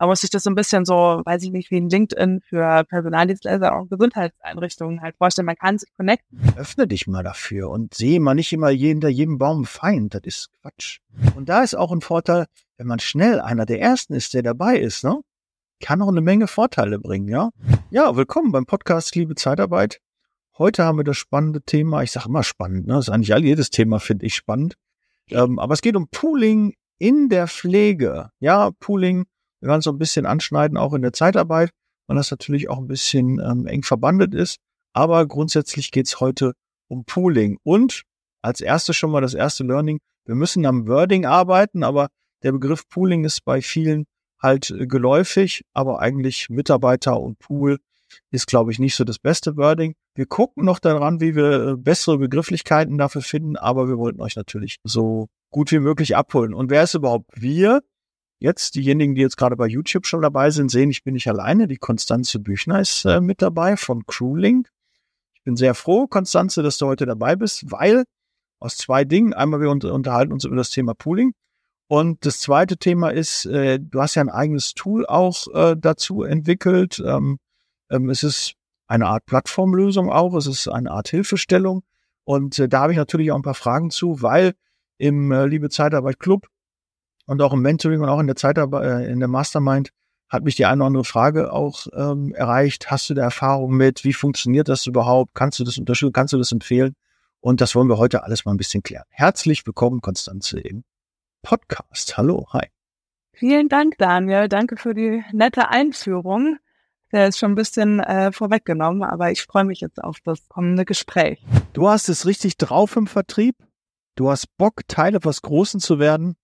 da muss ich das so ein bisschen so, weiß ich nicht, wie ein LinkedIn für Personaldienstleister und Gesundheitseinrichtungen halt vorstellen. Man kann sich connecten. Öffne dich mal dafür und sehe mal nicht immer hinter jedem Baum Feind. Das ist Quatsch. Und da ist auch ein Vorteil, wenn man schnell einer der ersten ist, der dabei ist, ne? Kann auch eine Menge Vorteile bringen, ja? Ja, willkommen beim Podcast Liebe Zeitarbeit. Heute haben wir das spannende Thema, ich sage immer spannend, ne? Das ist eigentlich all jedes Thema, finde ich spannend. Ähm, aber es geht um Pooling in der Pflege. Ja, Pooling wir werden so ein bisschen anschneiden, auch in der Zeitarbeit, weil das natürlich auch ein bisschen ähm, eng verbandet ist. Aber grundsätzlich geht's heute um Pooling. Und als erstes schon mal das erste Learning, wir müssen am Wording arbeiten, aber der Begriff Pooling ist bei vielen halt äh, geläufig, aber eigentlich Mitarbeiter und Pool ist, glaube ich, nicht so das beste Wording. Wir gucken noch daran, wie wir äh, bessere Begrifflichkeiten dafür finden, aber wir wollten euch natürlich so gut wie möglich abholen. Und wer ist überhaupt wir? Jetzt, diejenigen, die jetzt gerade bei YouTube schon dabei sind, sehen, ich bin nicht alleine. Die Konstanze Büchner ist äh, mit dabei von Crewlink. Ich bin sehr froh, Konstanze, dass du heute dabei bist, weil aus zwei Dingen. Einmal, wir unterhalten uns über das Thema Pooling. Und das zweite Thema ist, äh, du hast ja ein eigenes Tool auch äh, dazu entwickelt. Ähm, ähm, es ist eine Art Plattformlösung auch. Es ist eine Art Hilfestellung. Und äh, da habe ich natürlich auch ein paar Fragen zu, weil im äh, Liebe Zeitarbeit Club und auch im Mentoring und auch in der Zeitarbeit, äh, in der Mastermind hat mich die eine oder andere Frage auch ähm, erreicht. Hast du da Erfahrung mit? Wie funktioniert das überhaupt? Kannst du das unterstützen? Kannst du das empfehlen? Und das wollen wir heute alles mal ein bisschen klären. Herzlich willkommen, Konstanze, im Podcast. Hallo, hi. Vielen Dank, Daniel. Danke für die nette Einführung. Der ist schon ein bisschen äh, vorweggenommen, aber ich freue mich jetzt auf das kommende Gespräch. Du hast es richtig drauf im Vertrieb. Du hast Bock, Teil etwas Großen zu werden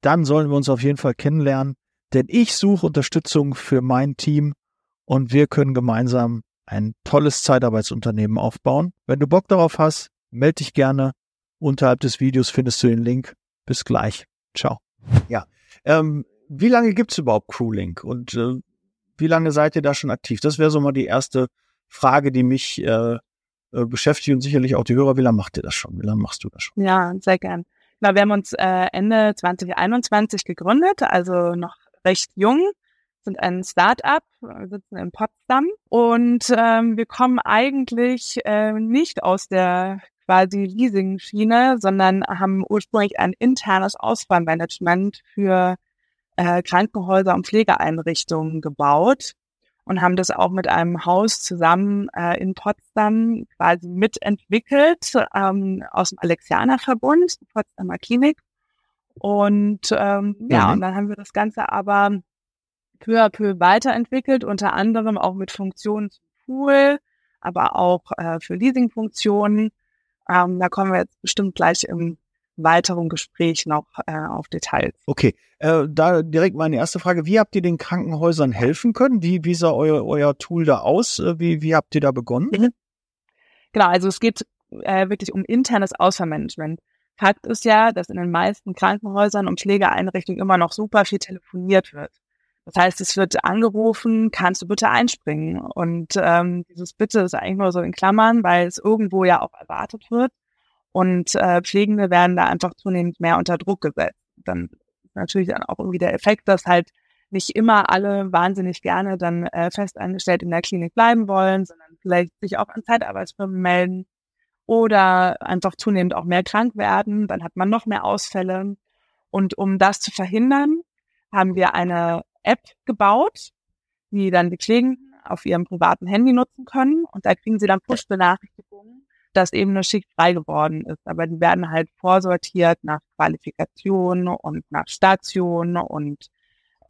dann sollen wir uns auf jeden Fall kennenlernen, denn ich suche Unterstützung für mein Team und wir können gemeinsam ein tolles Zeitarbeitsunternehmen aufbauen. Wenn du Bock darauf hast, melde dich gerne. Unterhalb des Videos findest du den Link. Bis gleich. Ciao. Ja, ähm, wie lange gibt's überhaupt Crewlink und äh, wie lange seid ihr da schon aktiv? Das wäre so mal die erste Frage, die mich äh, äh, beschäftigt und sicherlich auch die Hörer. Wie lange macht ihr das schon? Wie lange machst du das schon? Ja, sehr gern. Na, wir haben uns äh, Ende 2021 gegründet, also noch recht jung, sind ein Start-up, sitzen in Potsdam und ähm, wir kommen eigentlich äh, nicht aus der quasi Leasing-Schiene, sondern haben ursprünglich ein internes Ausfallmanagement für äh, Krankenhäuser und Pflegeeinrichtungen gebaut und haben das auch mit einem Haus zusammen äh, in Potsdam quasi mitentwickelt ähm, aus dem Alexianer-Verbund, Potsdamer Klinik. Und ähm, mhm. ja, und dann haben wir das Ganze aber peu à peu weiterentwickelt, unter anderem auch mit Funktionen zum Pool, aber auch äh, für Leasingfunktionen. Ähm, da kommen wir jetzt bestimmt gleich im weiteren Gespräch noch äh, auf Details. Okay, äh, da direkt meine erste Frage. Wie habt ihr den Krankenhäusern helfen können? Wie, wie sah euer, euer Tool da aus? Äh, wie, wie habt ihr da begonnen? Mhm. Genau, also es geht äh, wirklich um internes Ausfallmanagement. Fakt ist ja, dass in den meisten Krankenhäusern und Pflegeeinrichtungen immer noch super viel telefoniert wird. Das heißt, es wird angerufen, kannst du bitte einspringen? Und ähm, dieses Bitte ist eigentlich nur so in Klammern, weil es irgendwo ja auch erwartet wird. Und äh, Pflegende werden da einfach zunehmend mehr unter Druck gesetzt. Dann ist natürlich dann auch irgendwie der Effekt, dass halt nicht immer alle wahnsinnig gerne dann äh, fest angestellt in der Klinik bleiben wollen, sondern vielleicht sich auch an Zeitarbeitsfirmen melden oder einfach zunehmend auch mehr krank werden. Dann hat man noch mehr Ausfälle. Und um das zu verhindern, haben wir eine App gebaut, die dann die Pflegenden auf ihrem privaten Handy nutzen können. Und da kriegen sie dann Push-Benachrichtigungen, dass eben eine Schicht frei geworden ist. Aber die werden halt vorsortiert nach Qualifikation und nach Station und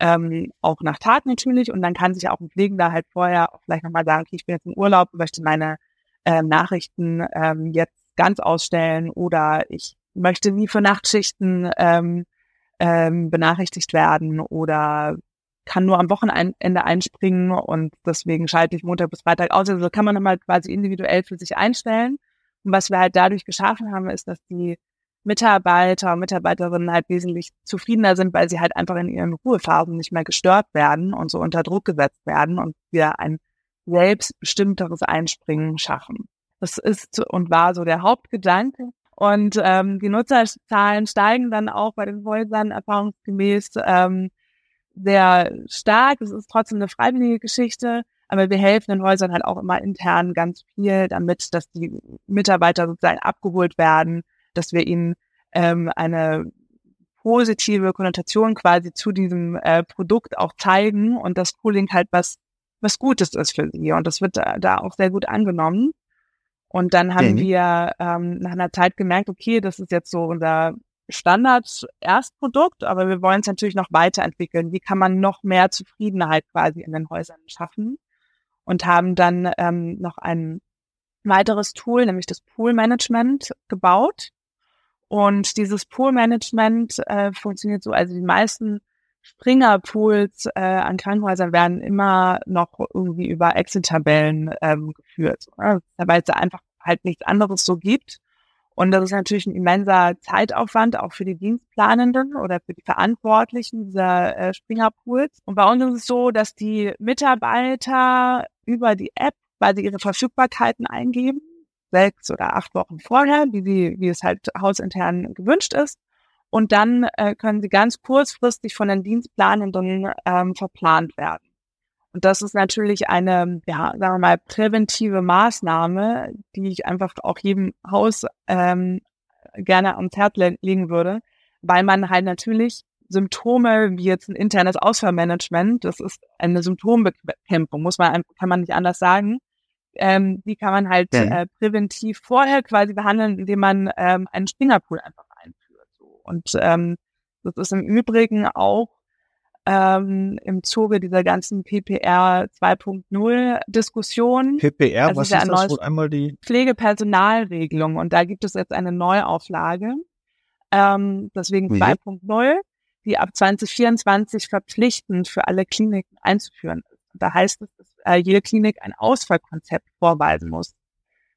ähm, auch nach Tat natürlich. Und dann kann sich auch ein Pflegender halt vorher auch vielleicht nochmal sagen, okay, ich bin jetzt im Urlaub, möchte meine ähm, Nachrichten ähm, jetzt ganz ausstellen oder ich möchte nie für Nachtschichten ähm, ähm, benachrichtigt werden oder kann nur am Wochenende einspringen und deswegen schalte ich Montag bis Freitag aus. Also kann man nochmal quasi individuell für sich einstellen. Und was wir halt dadurch geschaffen haben, ist, dass die Mitarbeiter und Mitarbeiterinnen halt wesentlich zufriedener sind, weil sie halt einfach in ihren Ruhephasen nicht mehr gestört werden und so unter Druck gesetzt werden und wir ein selbstbestimmteres Einspringen schaffen. Das ist und war so der Hauptgedanke. Und ähm, die Nutzerzahlen steigen dann auch bei den Häusern erfahrungsgemäß. Ähm, sehr stark. Es ist trotzdem eine freiwillige Geschichte, aber wir helfen den Häusern halt auch immer intern ganz viel, damit, dass die Mitarbeiter sozusagen abgeholt werden, dass wir ihnen ähm, eine positive Konnotation quasi zu diesem äh, Produkt auch zeigen und das Pooling halt was was Gutes ist für sie und das wird da, da auch sehr gut angenommen. Und dann haben mhm. wir ähm, nach einer Zeit gemerkt, okay, das ist jetzt so unser Standard-Erstprodukt, aber wir wollen es natürlich noch weiterentwickeln. Wie kann man noch mehr Zufriedenheit quasi in den Häusern schaffen? Und haben dann ähm, noch ein weiteres Tool, nämlich das Pool-Management, gebaut. Und dieses Pool-Management äh, funktioniert so, also die meisten Springer-Pools äh, an Krankenhäusern werden immer noch irgendwie über Excel-Tabellen ähm, geführt, ne? weil es da einfach halt nichts anderes so gibt. Und das ist natürlich ein immenser Zeitaufwand, auch für die Dienstplanenden oder für die Verantwortlichen dieser äh, Springer-Pools. Und bei uns ist es so, dass die Mitarbeiter über die App quasi ihre Verfügbarkeiten eingeben, sechs oder acht Wochen vorher, wie, sie, wie es halt hausintern gewünscht ist. Und dann äh, können sie ganz kurzfristig von den Dienstplanenden ähm, verplant werden. Und das ist natürlich eine, ja, sagen wir mal, präventive Maßnahme, die ich einfach auch jedem Haus ähm, gerne ans Herz legen würde, weil man halt natürlich Symptome wie jetzt ein internes Ausfallmanagement, das ist eine Symptombekämpfung, muss man, kann man nicht anders sagen. Ähm, die kann man halt ja. äh, präventiv vorher quasi behandeln, indem man ähm, einen Springerpool einfach einführt. So. Und ähm, das ist im Übrigen auch ähm, im Zuge dieser ganzen PPR 2.0 Diskussion. PPR, also was ist, das wohl einmal die? Pflegepersonalregelung und da gibt es jetzt eine Neuauflage, ähm, deswegen ja. 2.0, die ab 2024 verpflichtend für alle Kliniken einzuführen ist. Da heißt es, dass äh, jede Klinik ein Ausfallkonzept vorweisen muss.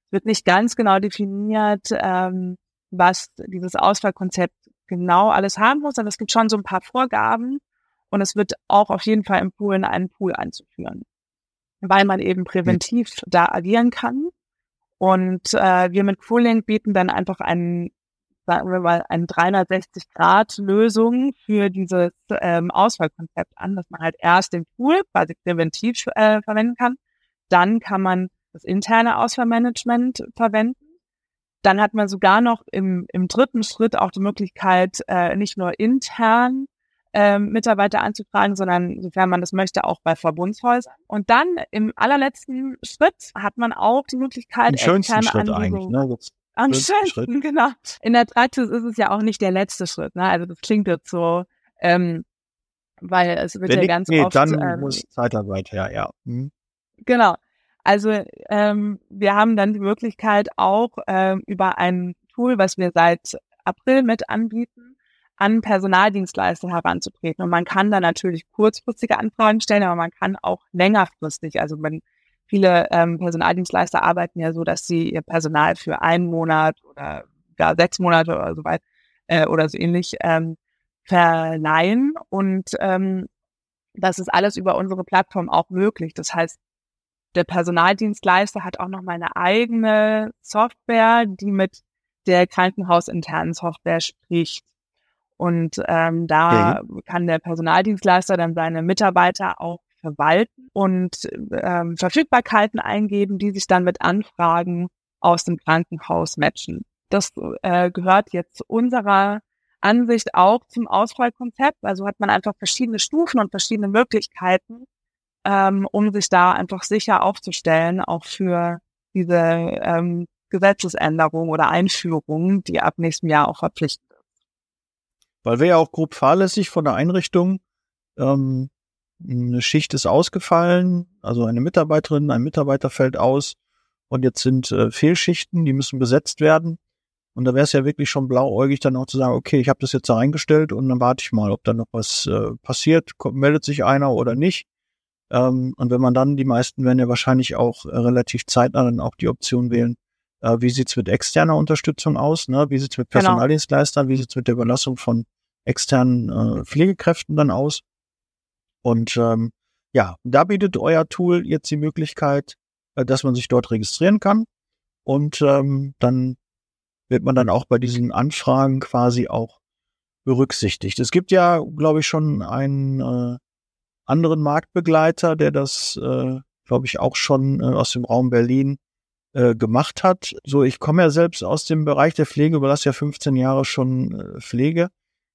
Es wird nicht ganz genau definiert, ähm, was dieses Ausfallkonzept genau alles haben muss, aber es gibt schon so ein paar Vorgaben, und es wird auch auf jeden Fall empfohlen, einen Pool einzuführen, weil man eben präventiv mhm. da agieren kann. Und äh, wir mit Cooling bieten dann einfach einen, sagen wir mal, eine 360-Grad-Lösung für dieses ähm, Auswahlkonzept an, dass man halt erst den Pool quasi präventiv äh, verwenden kann. Dann kann man das interne Auswahlmanagement verwenden. Dann hat man sogar noch im, im dritten Schritt auch die Möglichkeit, äh, nicht nur intern ähm, Mitarbeiter anzufragen, sondern sofern man das möchte, auch bei Verbundshäusern. Und dann im allerletzten Schritt hat man auch die Möglichkeit, Den schönsten Schritt eigentlich, ne? Das am schönsten, Schritt. genau. In der Praxis ist es ja auch nicht der letzte Schritt, ne? Also das klingt jetzt so, ähm, weil es wird Wenn ja ganz nee, oft. Dann ähm, muss Zeitarbeit her, ja. Hm. Genau. Also ähm, wir haben dann die Möglichkeit auch ähm, über ein Tool, was wir seit April mit anbieten, an Personaldienstleister heranzutreten. Und man kann da natürlich kurzfristige Anfragen stellen, aber man kann auch längerfristig, also wenn viele ähm, Personaldienstleister arbeiten ja so, dass sie ihr Personal für einen Monat oder gar sechs Monate oder so weit äh, oder so ähnlich ähm, verleihen. Und ähm, das ist alles über unsere Plattform auch möglich. Das heißt, der Personaldienstleister hat auch noch mal eine eigene Software, die mit der krankenhausinternen Software spricht. Und ähm, da okay. kann der Personaldienstleister dann seine Mitarbeiter auch verwalten und ähm, Verfügbarkeiten eingeben, die sich dann mit Anfragen aus dem Krankenhaus matchen. Das äh, gehört jetzt zu unserer Ansicht auch zum Ausfallkonzept. Also hat man einfach verschiedene Stufen und verschiedene Möglichkeiten, ähm, um sich da einfach sicher aufzustellen, auch für diese ähm, Gesetzesänderung oder Einführung, die ab nächstem Jahr auch verpflichtend weil wir ja auch grob fahrlässig von der Einrichtung. Ähm, eine Schicht ist ausgefallen, also eine Mitarbeiterin, ein Mitarbeiter fällt aus und jetzt sind äh, Fehlschichten, die müssen besetzt werden. Und da wäre es ja wirklich schon blauäugig, dann auch zu sagen, okay, ich habe das jetzt da reingestellt und dann warte ich mal, ob da noch was äh, passiert, kommt, meldet sich einer oder nicht. Ähm, und wenn man dann, die meisten werden ja wahrscheinlich auch äh, relativ zeitnah dann auch die Option wählen, äh, wie sieht's mit externer Unterstützung aus? Ne? Wie sieht's mit genau. Personaldienstleistern? Genau. Wie sieht's mit der Überlassung von externen äh, Pflegekräften dann aus? Und ähm, ja, da bietet euer Tool jetzt die Möglichkeit, äh, dass man sich dort registrieren kann. Und ähm, dann wird man dann auch bei diesen Anfragen quasi auch berücksichtigt. Es gibt ja, glaube ich, schon ein, äh, anderen Marktbegleiter, der das, äh, glaube ich, auch schon äh, aus dem Raum Berlin äh, gemacht hat. So, ich komme ja selbst aus dem Bereich der Pflege, überlasse ja 15 Jahre schon äh, Pflege.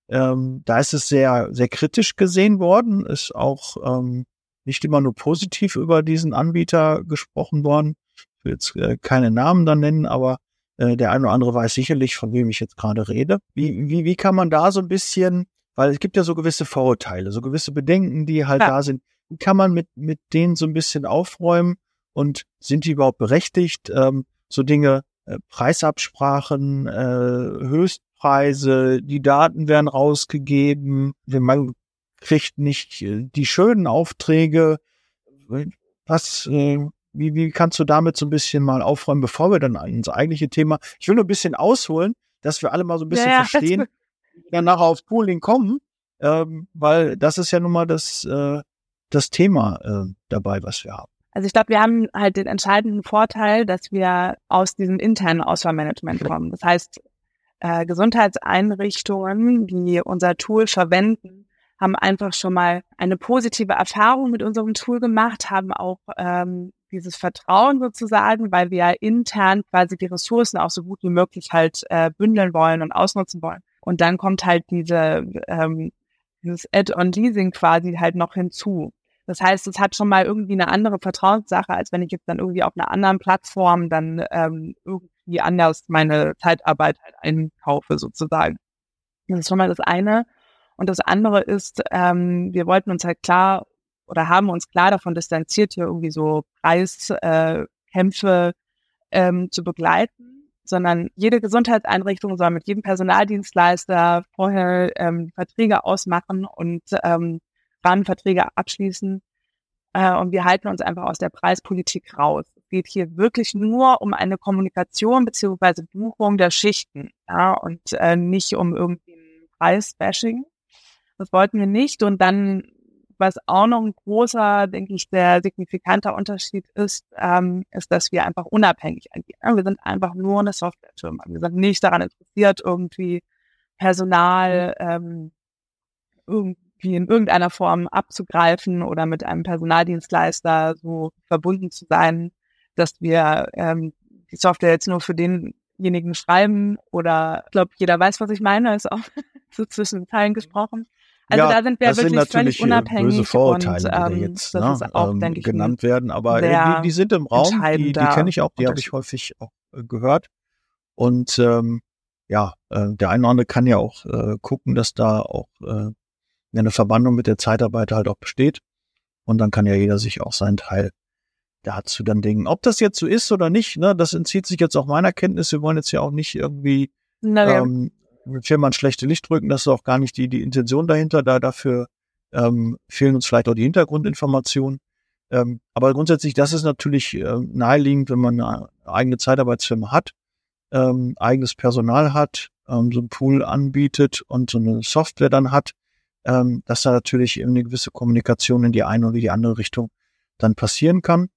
Ähm, da ist es sehr, sehr kritisch gesehen worden, ist auch ähm, nicht immer nur positiv über diesen Anbieter gesprochen worden. Ich will jetzt äh, keine Namen dann nennen, aber äh, der eine oder andere weiß sicherlich, von wem ich jetzt gerade rede. Wie, wie, wie kann man da so ein bisschen, weil es gibt ja so gewisse Vorurteile, so gewisse Bedenken, die halt ja. da sind. Wie kann man mit, mit denen so ein bisschen aufräumen und sind die überhaupt berechtigt? Ähm, so Dinge, äh, Preisabsprachen, äh, Höchstpreise, die Daten werden rausgegeben, man kriegt nicht äh, die schönen Aufträge. Was, äh, wie, wie kannst du damit so ein bisschen mal aufräumen, bevor wir dann ins eigentliche Thema? Ich will nur ein bisschen ausholen, dass wir alle mal so ein bisschen ja, ja, verstehen, wie wir nachher aufs Pooling kommen, ähm, weil das ist ja nun mal das, äh, das Thema äh, dabei, was wir haben. Also ich glaube, wir haben halt den entscheidenden Vorteil, dass wir aus diesem internen Auswahlmanagement kommen. Das heißt, äh, Gesundheitseinrichtungen, die unser Tool verwenden, haben einfach schon mal eine positive Erfahrung mit unserem Tool gemacht, haben auch ähm, dieses Vertrauen sozusagen, weil wir intern quasi die Ressourcen auch so gut wie möglich halt äh, bündeln wollen und ausnutzen wollen. Und dann kommt halt diese ähm, dieses Add-on-Leasing quasi halt noch hinzu. Das heißt, es hat schon mal irgendwie eine andere Vertrauenssache, als wenn ich jetzt dann irgendwie auf einer anderen Plattform dann ähm, irgendwie anders meine Zeitarbeit halt einkaufe sozusagen. Das ist schon mal das eine. Und das andere ist, ähm, wir wollten uns halt klar oder haben uns klar davon distanziert, hier irgendwie so Preiskämpfe äh, ähm, zu begleiten, sondern jede Gesundheitseinrichtung soll mit jedem Personaldienstleister vorher ähm, Verträge ausmachen und ähm, Rahmenverträge abschließen. Äh, und wir halten uns einfach aus der Preispolitik raus. Es geht hier wirklich nur um eine Kommunikation beziehungsweise Buchung der Schichten ja, und äh, nicht um irgendwie ein Preisbashing. Das wollten wir nicht. Und dann, was auch noch ein großer, denke ich, sehr signifikanter Unterschied ist, ähm, ist, dass wir einfach unabhängig agieren. Wir sind einfach nur eine Softwarefirma. Wir sind nicht daran interessiert, irgendwie Personal ähm, irgendwie in irgendeiner Form abzugreifen oder mit einem Personaldienstleister so verbunden zu sein, dass wir ähm, die Software jetzt nur für denjenigen schreiben oder ich glaube, jeder weiß, was ich meine, ist auch so zwischen Zeilen gesprochen. Also ja, da sind wir wirklich sind völlig unabhängig böse Vorurteile, und, ähm, die jetzt ne, auch, ähm, ich, genannt werden, aber äh, die, die, sind im Raum, die, die kenne ich auch, die habe ich häufig auch äh, gehört. Und ähm, ja, äh, der eine oder andere kann ja auch äh, gucken, dass da auch äh, eine Verbandung mit der Zeitarbeit halt auch besteht. Und dann kann ja jeder sich auch seinen Teil dazu dann denken. Ob das jetzt so ist oder nicht, ne, das entzieht sich jetzt auch meiner Kenntnis. Wir wollen jetzt ja auch nicht irgendwie Na, ähm, Firma ein schlechte Licht drücken, das ist auch gar nicht die, die Intention dahinter. Da dafür ähm, fehlen uns vielleicht auch die Hintergrundinformationen. Ähm, aber grundsätzlich, das ist natürlich äh, naheliegend, wenn man eine eigene Zeitarbeitsfirma hat, ähm, eigenes Personal hat, ähm, so ein Pool anbietet und so eine Software dann hat, ähm, dass da natürlich eine gewisse Kommunikation in die eine oder die andere Richtung dann passieren kann.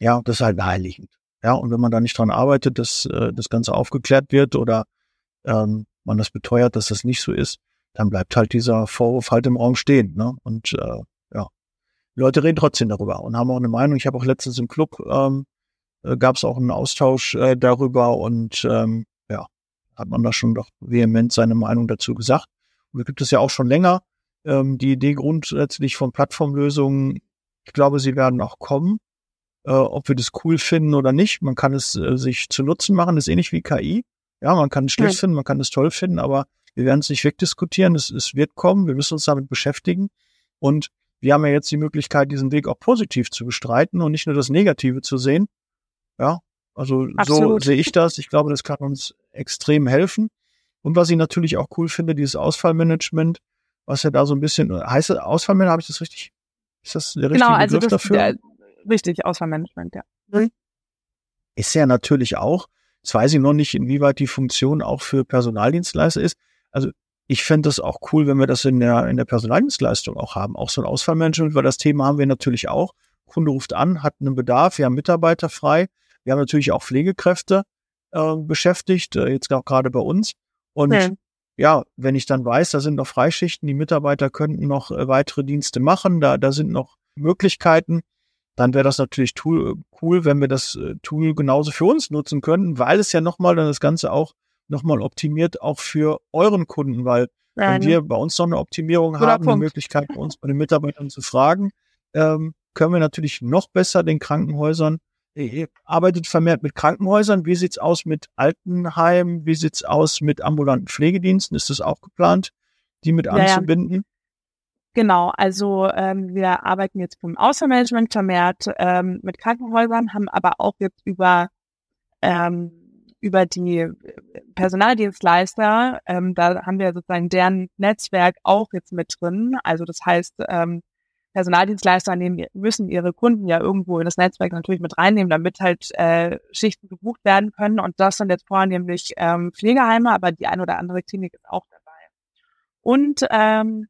Ja, das ist halt naheliegend. Ja, und wenn man da nicht dran arbeitet, dass äh, das Ganze aufgeklärt wird oder ähm, man das beteuert, dass das nicht so ist, dann bleibt halt dieser Vorwurf halt im Raum stehen. Ne? Und äh, ja, die Leute reden trotzdem darüber und haben auch eine Meinung. Ich habe auch letztens im Club ähm, äh, gab es auch einen Austausch äh, darüber und ähm, ja, hat man da schon doch vehement seine Meinung dazu gesagt. Und da gibt es ja auch schon länger ähm, die Idee grundsätzlich von Plattformlösungen. Ich glaube, sie werden auch kommen. Äh, ob wir das cool finden oder nicht, man kann es äh, sich zu Nutzen machen, das ist ähnlich wie KI. Ja, man kann es schlecht ja. finden, man kann es toll finden, aber wir werden es nicht wegdiskutieren. Es, es wird kommen. Wir müssen uns damit beschäftigen. Und wir haben ja jetzt die Möglichkeit, diesen Weg auch positiv zu bestreiten und nicht nur das Negative zu sehen. Ja, also Absolut. so sehe ich das. Ich glaube, das kann uns extrem helfen. Und was ich natürlich auch cool finde, dieses Ausfallmanagement, was ja da so ein bisschen, heißt Ausfallmanagement, habe ich das richtig? Ist das der richtige genau, also Begriff das, dafür? Der, richtig, Ausfallmanagement, ja. Mhm. Ist ja natürlich auch Jetzt weiß ich noch nicht, inwieweit die Funktion auch für Personaldienstleister ist. Also ich fände das auch cool, wenn wir das in der, in der Personaldienstleistung auch haben. Auch so ein Ausfallmanagement, weil das Thema haben wir natürlich auch. Kunde ruft an, hat einen Bedarf, wir haben Mitarbeiter frei. Wir haben natürlich auch Pflegekräfte äh, beschäftigt, äh, jetzt auch gerade bei uns. Und ja. Ja, wenn ich dann weiß, da sind noch Freischichten, die Mitarbeiter könnten noch äh, weitere Dienste machen, da, da sind noch Möglichkeiten, dann wäre das natürlich tool, cool, wenn wir das äh, Tool genauso für uns nutzen könnten, weil es ja nochmal dann das Ganze auch nochmal optimiert, auch für euren Kunden, weil wenn wir bei uns noch eine Optimierung haben, Punkt. eine Möglichkeit bei uns bei den Mitarbeitern zu fragen, ähm, können wir natürlich noch besser den Krankenhäusern ihr arbeitet vermehrt mit Krankenhäusern. Wie sieht's aus mit Altenheimen? Wie sieht's aus mit ambulanten Pflegediensten? Ist das auch geplant, die mit anzubinden? Ja. Genau, also ähm, wir arbeiten jetzt vom Außermanagement vermehrt ähm, mit Krankenhäusern, haben aber auch jetzt über ähm, über die Personaldienstleister, ähm, da haben wir sozusagen deren Netzwerk auch jetzt mit drin. Also das heißt, ähm, Personaldienstleister nehmen, müssen ihre Kunden ja irgendwo in das Netzwerk natürlich mit reinnehmen, damit halt äh, Schichten gebucht werden können. Und das sind jetzt vornehmlich ähm, Pflegeheime, aber die ein oder andere Klinik ist auch dabei. Und ähm,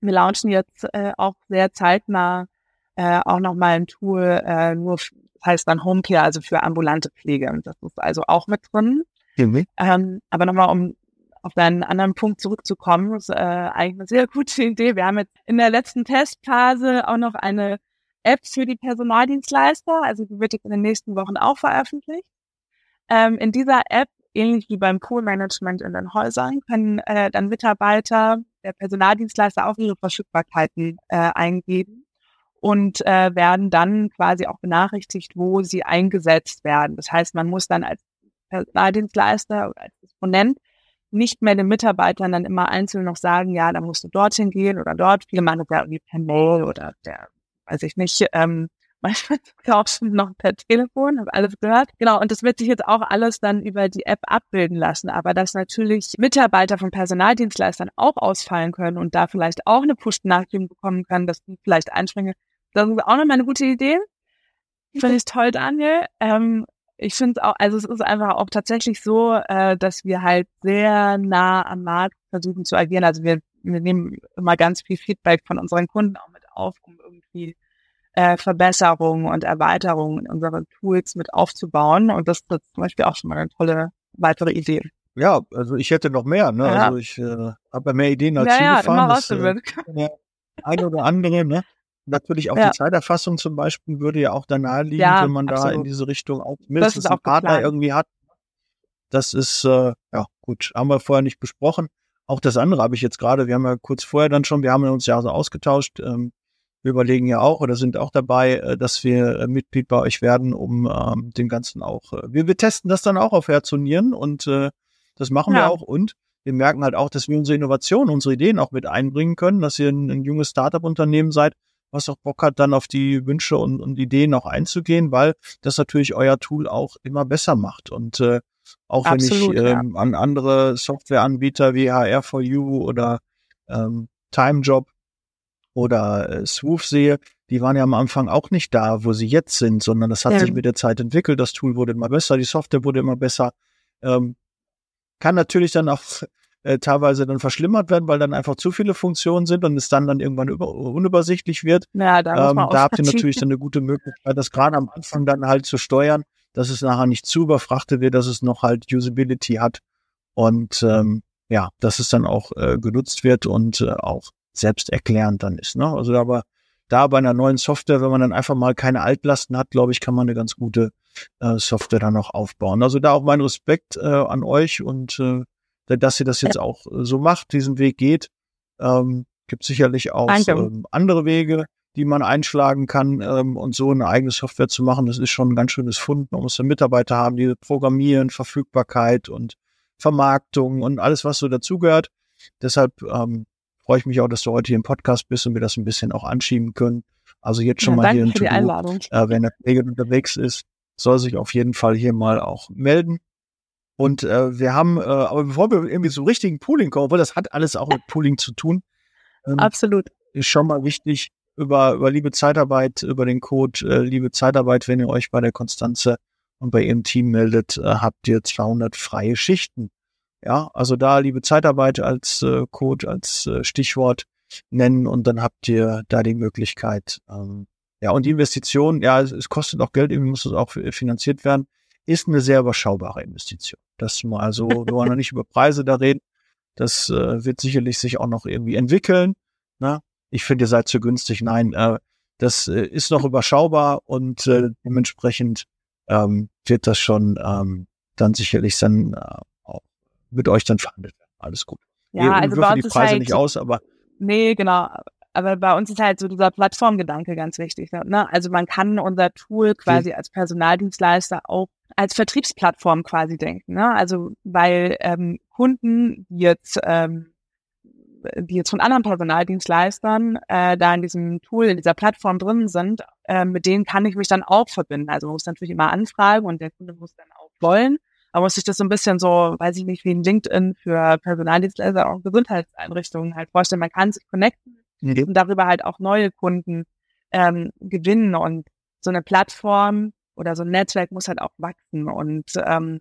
wir launchen jetzt äh, auch sehr zeitnah äh, auch nochmal ein Tool, äh, nur das heißt dann Homecare, also für ambulante Pflege. Und das ist also auch mit drin. Mhm. Ähm, aber nochmal, um auf deinen anderen Punkt zurückzukommen, ist äh, eigentlich eine sehr gute Idee. Wir haben jetzt in der letzten Testphase auch noch eine App für die Personaldienstleister, also die wird jetzt in den nächsten Wochen auch veröffentlicht. Ähm, in dieser App, ähnlich wie beim Poolmanagement in den Häusern, können äh, dann Mitarbeiter der Personaldienstleister auch ihre Verfügbarkeiten äh, eingeben und äh, werden dann quasi auch benachrichtigt, wo sie eingesetzt werden. Das heißt, man muss dann als Personaldienstleister oder als Disponent nicht mehr den Mitarbeitern dann immer einzeln noch sagen, ja, da musst du dorthin gehen oder dort. Viele machen das ja irgendwie per Mail oder der, weiß ich nicht, ähm, manchmal auch schon noch per Telefon, habe alles gehört. Genau, und das wird sich jetzt auch alles dann über die App abbilden lassen. Aber dass natürlich Mitarbeiter von Personaldienstleistern auch ausfallen können und da vielleicht auch eine Push-Benachrichtigung bekommen können, dass die vielleicht einspringen, das ist auch nochmal eine gute Idee. Finde ich toll, Daniel. Ähm, ich finde auch, also es ist einfach auch tatsächlich so, äh, dass wir halt sehr nah am Markt versuchen zu agieren. Also wir, wir nehmen immer ganz viel Feedback von unseren Kunden auch mit auf, um irgendwie äh, Verbesserungen und Erweiterungen in unseren Tools mit aufzubauen. Und das ist zum Beispiel auch schon mal eine tolle weitere Idee. Ja, also ich hätte noch mehr. Ne? Ja. Also ich äh, habe mehr Ideen als ja, Sie ja. Immer das, äh, ein oder andere, ne? Natürlich auch ja. die Zeiterfassung zum Beispiel würde ja auch da naheliegen, ja, wenn man absolut. da in diese Richtung auch mindestens einen Partner geplant. irgendwie hat. Das ist, äh, ja gut, haben wir vorher nicht besprochen. Auch das andere habe ich jetzt gerade, wir haben ja kurz vorher dann schon, wir haben uns ja so ausgetauscht, ähm, wir überlegen ja auch oder sind auch dabei, äh, dass wir äh, Mitglied bei euch werden, um ähm, den ganzen auch, äh, wir, wir testen das dann auch auf Herz und Nieren und äh, das machen ja. wir auch und wir merken halt auch, dass wir unsere Innovationen, unsere Ideen auch mit einbringen können, dass ihr ein, ein junges Startup-Unternehmen seid, was auch Bock hat, dann auf die Wünsche und, und Ideen auch einzugehen, weil das natürlich euer Tool auch immer besser macht. Und äh, auch Absolut, wenn ich ähm, ja. an andere Softwareanbieter wie HR4U oder ähm, TimeJob oder äh, Swoof sehe, die waren ja am Anfang auch nicht da, wo sie jetzt sind, sondern das hat ja. sich mit der Zeit entwickelt. Das Tool wurde immer besser, die Software wurde immer besser. Ähm, kann natürlich dann auch äh, teilweise dann verschlimmert werden, weil dann einfach zu viele Funktionen sind und es dann dann irgendwann über, unübersichtlich wird. Ja, da, ähm, da habt ihr natürlich dann eine gute Möglichkeit, das gerade am Anfang dann halt zu steuern, dass es nachher nicht zu überfrachtet wird, dass es noch halt Usability hat und ähm, ja, dass es dann auch äh, genutzt wird und äh, auch selbsterklärend dann ist. Ne? Also aber da bei einer neuen Software, wenn man dann einfach mal keine Altlasten hat, glaube ich, kann man eine ganz gute äh, Software dann noch aufbauen. Also da auch mein Respekt äh, an euch und äh, dass ihr das jetzt auch äh, so macht, diesen Weg geht. Ähm, gibt sicherlich auch ähm, andere Wege, die man einschlagen kann ähm, und so eine eigene Software zu machen, das ist schon ein ganz schönes Fund. Man muss ja Mitarbeiter haben, die programmieren, Verfügbarkeit und Vermarktung und alles, was so dazugehört. Deshalb ähm, freue ich mich auch, dass du heute hier im Podcast bist und wir das ein bisschen auch anschieben können. Also jetzt schon ja, mal hier ein To-Do. Äh, wenn der Kollege unterwegs ist, soll sich auf jeden Fall hier mal auch melden. Und äh, wir haben, äh, aber bevor wir irgendwie zum richtigen Pooling kommen, obwohl das hat alles auch mit Pooling zu tun. Ähm, Absolut. Ist schon mal wichtig, über, über liebe Zeitarbeit, über den Code äh, liebe Zeitarbeit, wenn ihr euch bei der Konstanze und bei ihrem Team meldet, äh, habt ihr 200 freie Schichten. Ja, also da liebe Zeitarbeit als äh, Code, als äh, Stichwort nennen und dann habt ihr da die Möglichkeit. Ähm, ja, und die Investition, ja, es, es kostet auch Geld, irgendwie muss es auch finanziert werden, ist eine sehr überschaubare Investition. Das mal so, wir wollen noch nicht über Preise da reden. Das äh, wird sicherlich sich auch noch irgendwie entwickeln. Na? Ich finde, ihr seid zu günstig. Nein, äh, das äh, ist noch überschaubar und äh, dementsprechend ähm, wird das schon ähm, dann sicherlich dann äh, auch mit euch dann verhandelt werden. Alles gut. Ja, ihr also bei uns die Preise halt, nicht aus, aber Nee, genau. Aber bei uns ist halt so dieser Plattformgedanke ganz wichtig. Ne? Also man kann unser Tool quasi als Personaldienstleister auch als Vertriebsplattform quasi denken. Ne? Also weil ähm, Kunden, die jetzt ähm, die jetzt von anderen Personaldienstleistern äh, da in diesem Tool, in dieser Plattform drin sind, äh, mit denen kann ich mich dann auch verbinden. Also man muss natürlich immer anfragen und der Kunde muss dann auch wollen. Aber muss sich das so ein bisschen so, weiß ich nicht, wie ein LinkedIn für Personaldienstleister und Gesundheitseinrichtungen halt vorstellen. Man kann sich connecten nee. und darüber halt auch neue Kunden ähm, gewinnen. Und so eine Plattform oder so ein Netzwerk muss halt auch wachsen. Und ähm,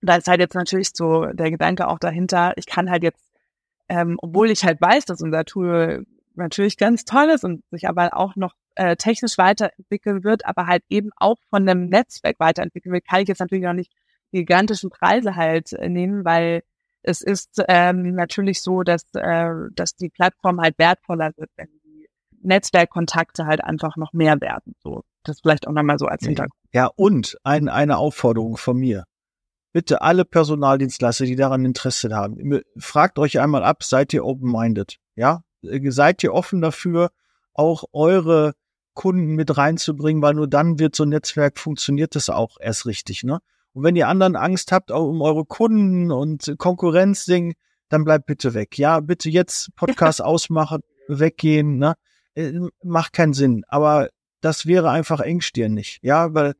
da ist halt jetzt natürlich so der Gedanke auch dahinter, ich kann halt jetzt, ähm, obwohl ich halt weiß, dass unser Tool natürlich ganz toll ist und sich aber auch noch äh, technisch weiterentwickeln wird, aber halt eben auch von einem Netzwerk weiterentwickeln wird, kann ich jetzt natürlich noch nicht gigantischen Preise halt äh, nehmen, weil es ist ähm, natürlich so, dass, äh, dass die Plattform halt wertvoller wird, wenn die Netzwerkkontakte halt einfach noch mehr werden. So, das vielleicht auch nochmal so als Hintergrund. Ja, und ein, eine Aufforderung von mir. Bitte alle Personaldienstleister, die daran Interesse haben, fragt euch einmal ab, seid ihr open-minded? Ja? Seid ihr offen dafür, auch eure Kunden mit reinzubringen, weil nur dann wird so ein Netzwerk funktioniert das auch erst richtig, ne? Und wenn ihr anderen Angst habt auch um eure Kunden und Konkurrenz singen, dann bleibt bitte weg. Ja, bitte jetzt Podcast ausmachen, weggehen, ne? Äh, macht keinen Sinn. Aber das wäre einfach engstirnig. Ja, weil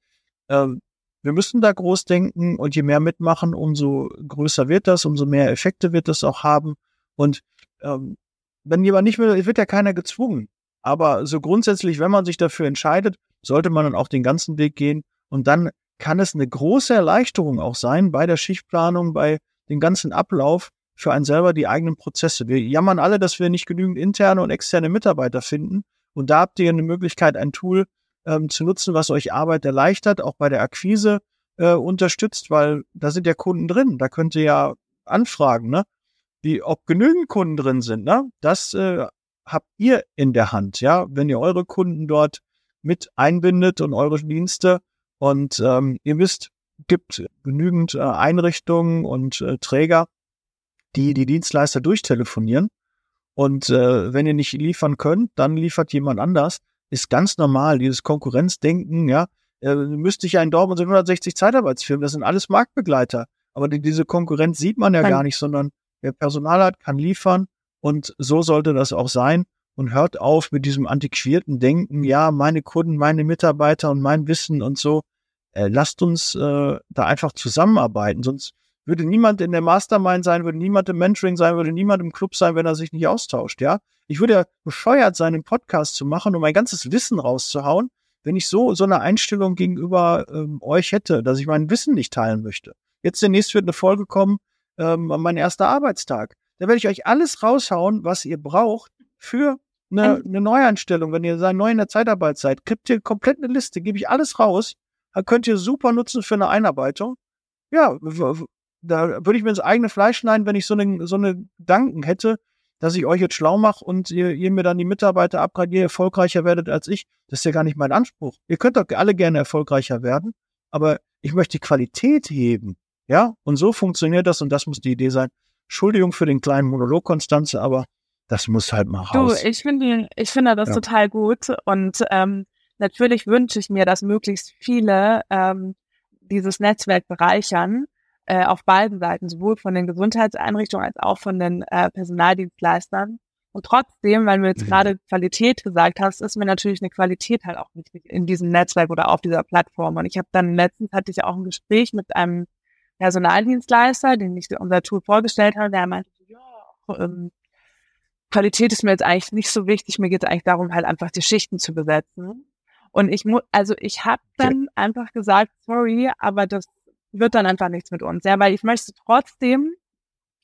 ähm, wir müssen da groß denken und je mehr mitmachen, umso größer wird das, umso mehr Effekte wird das auch haben. Und ähm, wenn jemand nicht will, wird ja keiner gezwungen. Aber so grundsätzlich, wenn man sich dafür entscheidet, sollte man dann auch den ganzen Weg gehen und dann kann es eine große Erleichterung auch sein bei der Schichtplanung, bei dem ganzen Ablauf für einen selber die eigenen Prozesse. Wir jammern alle, dass wir nicht genügend interne und externe Mitarbeiter finden. Und da habt ihr eine Möglichkeit, ein Tool ähm, zu nutzen, was euch Arbeit erleichtert, auch bei der Akquise äh, unterstützt, weil da sind ja Kunden drin. Da könnt ihr ja anfragen, ne? Wie, ob genügend Kunden drin sind, ne? Das äh, habt ihr in der Hand, ja? Wenn ihr eure Kunden dort mit einbindet und eure Dienste, und ähm, ihr wisst, gibt genügend äh, Einrichtungen und äh, Träger, die die Dienstleister durchtelefonieren. Und äh, wenn ihr nicht liefern könnt, dann liefert jemand anders. Ist ganz normal, dieses Konkurrenzdenken, ja. Äh, müsste ich ja in Dortmund sind 160 Zeitarbeitsfirmen, das sind alles Marktbegleiter. Aber die, diese Konkurrenz sieht man ja Nein. gar nicht, sondern wer Personal hat, kann liefern. Und so sollte das auch sein und hört auf mit diesem antiquierten Denken, ja, meine Kunden, meine Mitarbeiter und mein Wissen und so äh, lasst uns äh, da einfach zusammenarbeiten. Sonst würde niemand in der Mastermind sein, würde niemand im Mentoring sein, würde niemand im Club sein, wenn er sich nicht austauscht, ja. Ich würde ja bescheuert sein, einen Podcast zu machen, um mein ganzes Wissen rauszuhauen, wenn ich so, so eine Einstellung gegenüber ähm, euch hätte, dass ich mein Wissen nicht teilen möchte. Jetzt demnächst wird eine Folge kommen, ähm, mein erster Arbeitstag. Da werde ich euch alles raushauen, was ihr braucht für eine, eine Neueinstellung. Wenn ihr neu in der Zeitarbeit seid, kriegt ihr komplett eine Liste, gebe ich alles raus könnt ihr super nutzen für eine Einarbeitung. Ja, da würde ich mir ins eigene Fleisch schneiden, wenn ich so eine, so eine Gedanken hätte, dass ich euch jetzt schlau mache und ihr, ihr mir dann die Mitarbeiter abgradiert, ihr erfolgreicher werdet als ich. Das ist ja gar nicht mein Anspruch. Ihr könnt doch alle gerne erfolgreicher werden, aber ich möchte die Qualität heben. Ja, und so funktioniert das und das muss die Idee sein. Entschuldigung für den kleinen Monolog, Konstanze, aber das muss halt mal raus. Du, ich finde, ich finde das ja. total gut und ähm, natürlich wünsche ich mir, dass möglichst viele ähm, dieses Netzwerk bereichern, äh, auf beiden Seiten, sowohl von den Gesundheitseinrichtungen als auch von den äh, Personaldienstleistern. Und trotzdem, weil du jetzt mhm. gerade Qualität gesagt hast, ist mir natürlich eine Qualität halt auch wichtig in diesem Netzwerk oder auf dieser Plattform. Und ich habe dann letztens hatte ich auch ein Gespräch mit einem Personaldienstleister, den ich unser Tool vorgestellt habe, der meinte, ja, ähm, Qualität ist mir jetzt eigentlich nicht so wichtig, mir geht es eigentlich darum, halt einfach die Schichten zu besetzen. Und ich muss, also ich habe dann einfach gesagt, sorry, aber das wird dann einfach nichts mit uns. Ja, weil ich möchte trotzdem,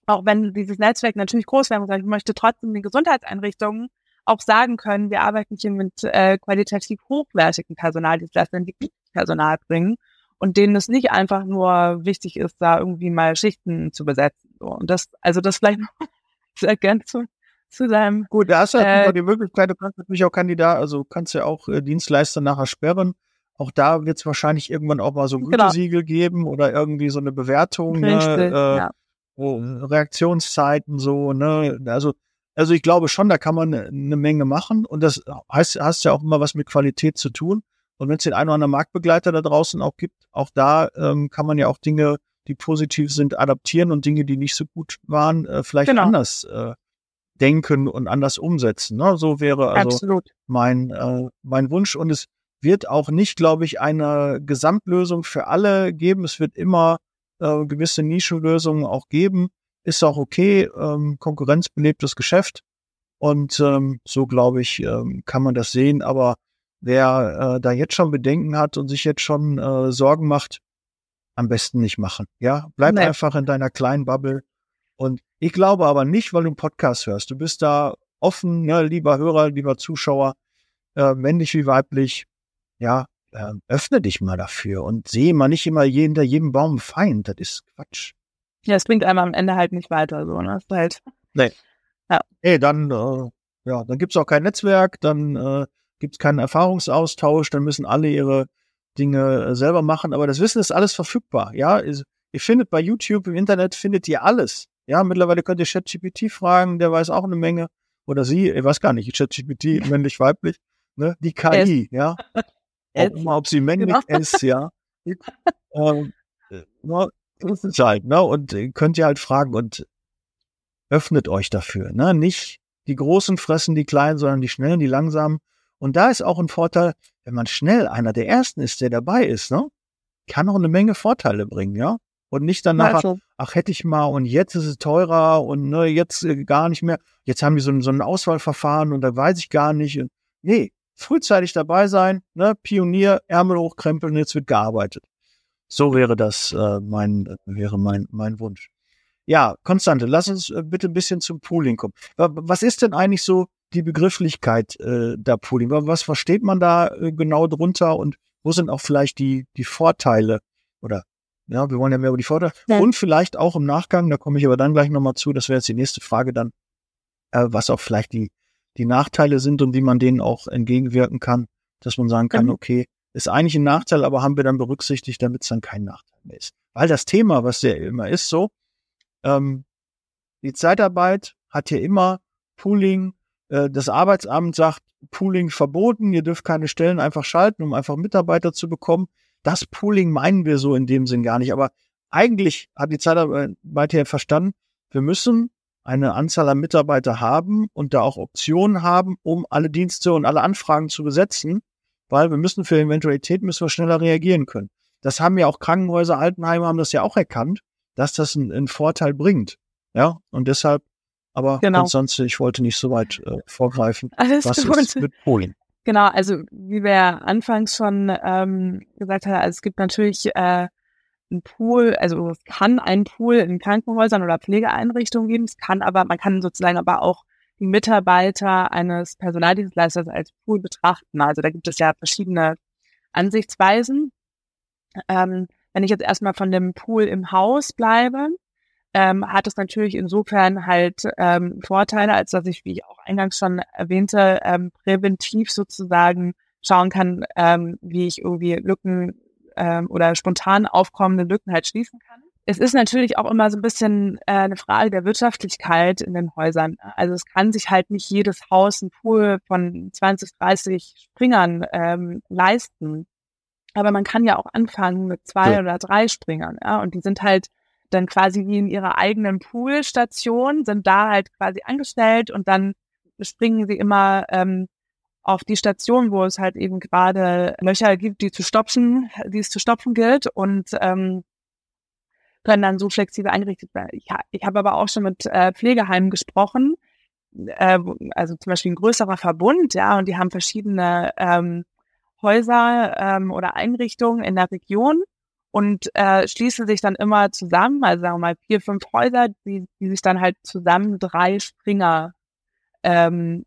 auch wenn dieses Netzwerk natürlich groß werden muss, ich möchte trotzdem den Gesundheitseinrichtungen auch sagen können, wir arbeiten hier mit äh, qualitativ hochwertigen Personaldienstleistern, die Personal bringen und denen es nicht einfach nur wichtig ist, da irgendwie mal Schichten zu besetzen. So, und das, also das vielleicht noch zur Ergänzung zu deinem. Gut, da hast du äh, die Möglichkeit, du kannst natürlich auch Kandidat, also kannst ja auch äh, Dienstleister nachher sperren. Auch da wird es wahrscheinlich irgendwann auch mal so ein Genau. Gütesiegel geben oder irgendwie so eine Bewertung, ne, äh, ja. Reaktionszeiten so, ne? Also, also ich glaube schon, da kann man eine Menge machen und das heißt, hast ja auch immer was mit Qualität zu tun. Und wenn es den einen oder anderen Marktbegleiter da draußen auch gibt, auch da ähm, kann man ja auch Dinge, die positiv sind, adaptieren und Dinge, die nicht so gut waren, äh, vielleicht Genau. anders äh, denken und anders umsetzen. Ne? So wäre also Absolut. mein, äh, mein Wunsch. Und es wird auch nicht, glaube ich, eine Gesamtlösung für alle geben. Es wird immer äh, gewisse Nischenlösungen auch geben. Ist auch okay, ähm, konkurrenzbelebtes Geschäft. Und ähm, so, glaube ich, ähm, kann man das sehen. Aber wer äh, da jetzt schon Bedenken hat und sich jetzt schon äh, Sorgen macht, am besten nicht machen. Ja, bleib Nee. einfach in deiner kleinen Bubble. Und ich glaube aber nicht, weil du einen Podcast hörst. Du bist da offen, ne, lieber Hörer, lieber Zuschauer, äh, männlich wie weiblich. Ja, äh, öffne dich mal dafür und sehe mal nicht immer hinter jedem Baum Feind. Das ist Quatsch. Ja, es bringt einem am Ende halt nicht weiter, so, ne? Es ist halt, Ey, dann, äh, ja, dann gibt's auch kein Netzwerk, dann äh, gibt's keinen Erfahrungsaustausch, dann müssen alle ihre Dinge äh, selber machen. Aber das Wissen ist alles verfügbar. Ja, Ist- ihr findet bei YouTube im Internet findet ihr alles. Ja, mittlerweile könnt ihr ChatGPT fragen, der weiß auch eine Menge. Oder sie, ich weiß gar nicht, ChatGPT, männlich, weiblich, ne? Die KI, ja. Auch Es. immer, ob sie männlich Genau. ist, ja. ähm, äh, na, das ist halt, ne? Und äh, könnt ihr halt fragen und öffnet euch dafür, ne? Nicht die Großen fressen die Kleinen, sondern die Schnellen, die Langsamen. Und da ist auch ein Vorteil, wenn man schnell einer der Ersten ist, der dabei ist, ne? Kann auch eine Menge Vorteile bringen, ja? Und nicht dann nachher, also, ach hätte ich mal und jetzt ist es teurer und ne, jetzt äh, gar nicht mehr. Jetzt haben die so ein, so ein Auswahlverfahren und da weiß ich gar nicht. Und, nee, frühzeitig dabei sein, ne, Pionier, Ärmel hochkrempeln, jetzt wird gearbeitet. So wäre das äh, mein wäre mein mein Wunsch. Ja, Konstante, lass uns äh, bitte ein bisschen zum Pooling kommen. Wa- Was ist denn eigentlich so die Begrifflichkeit äh, der Pooling? Wa- Was versteht man da äh, genau drunter und wo sind auch vielleicht die die Vorteile oder ja, wir wollen ja mehr über die Vorteile Ja. und vielleicht auch im Nachgang, da komme ich aber dann gleich nochmal zu, das wäre jetzt die nächste Frage dann, äh, was auch vielleicht die, die Nachteile sind und wie man denen auch entgegenwirken kann, dass man sagen kann, Mhm. okay, ist eigentlich ein Nachteil, aber haben wir dann berücksichtigt, damit es dann kein Nachteil mehr ist. Weil das Thema, was ja immer ist, so, ähm, die Zeitarbeit hat hier immer Pooling, äh, das Arbeitsamt sagt, Pooling verboten, ihr dürft keine Stellen einfach schalten, um einfach Mitarbeiter zu bekommen. Das Pooling meinen wir so in dem Sinn gar nicht. Aber eigentlich hat die Zeitarbeit ja verstanden, wir müssen eine Anzahl an Mitarbeiter haben und da auch Optionen haben, um alle Dienste und alle Anfragen zu besetzen, weil wir müssen für Eventualität müssen wir schneller reagieren können. Das haben ja auch Krankenhäuser, Altenheime haben das ja auch erkannt, dass das einen, einen Vorteil bringt. Ja, und deshalb, aber Genau. Konstanze, ich wollte nicht so weit äh, vorgreifen. alles Was gut. ist mit Polen? Genau, also wie wir anfangs schon ähm, gesagt haben, also es gibt natürlich äh, einen Pool, also es kann einen Pool in Krankenhäusern oder Pflegeeinrichtungen geben, es kann aber, man kann sozusagen aber auch die Mitarbeiter eines Personaldienstleisters als Pool betrachten. Also da gibt es ja verschiedene Ansichtsweisen. Ähm, wenn ich jetzt erstmal von dem Pool im Haus bleibe, ähm, hat es natürlich insofern halt ähm, Vorteile, als dass ich, wie ich auch eingangs schon erwähnte, ähm, präventiv sozusagen schauen kann, ähm, wie ich irgendwie Lücken ähm, oder spontan aufkommende Lücken halt schließen kann. Es ist natürlich auch immer so ein bisschen äh, eine Frage der Wirtschaftlichkeit in den Häusern. Also es kann sich halt nicht jedes Haus einen Pool von 20, 30 Springern ähm, leisten. Aber man kann ja auch anfangen mit zwei Ja. oder drei Springern, ja, und die sind halt dann quasi wie in ihrer eigenen Poolstation, sind da halt quasi angestellt und dann springen sie immer ähm, auf die Station, wo es halt eben gerade Löcher gibt, die zu stopfen, die es zu stopfen gilt und ähm, können dann so flexibel eingerichtet werden. Ich, ich habe aber auch schon mit äh, Pflegeheimen gesprochen, äh, also zum Beispiel ein größerer Verbund, ja, und die haben verschiedene ähm, Häuser ähm, oder Einrichtungen in der Region und äh, schließen sich dann immer zusammen, also sagen wir mal vier, fünf Häuser, die, die sich dann halt zusammen drei Springer ähm,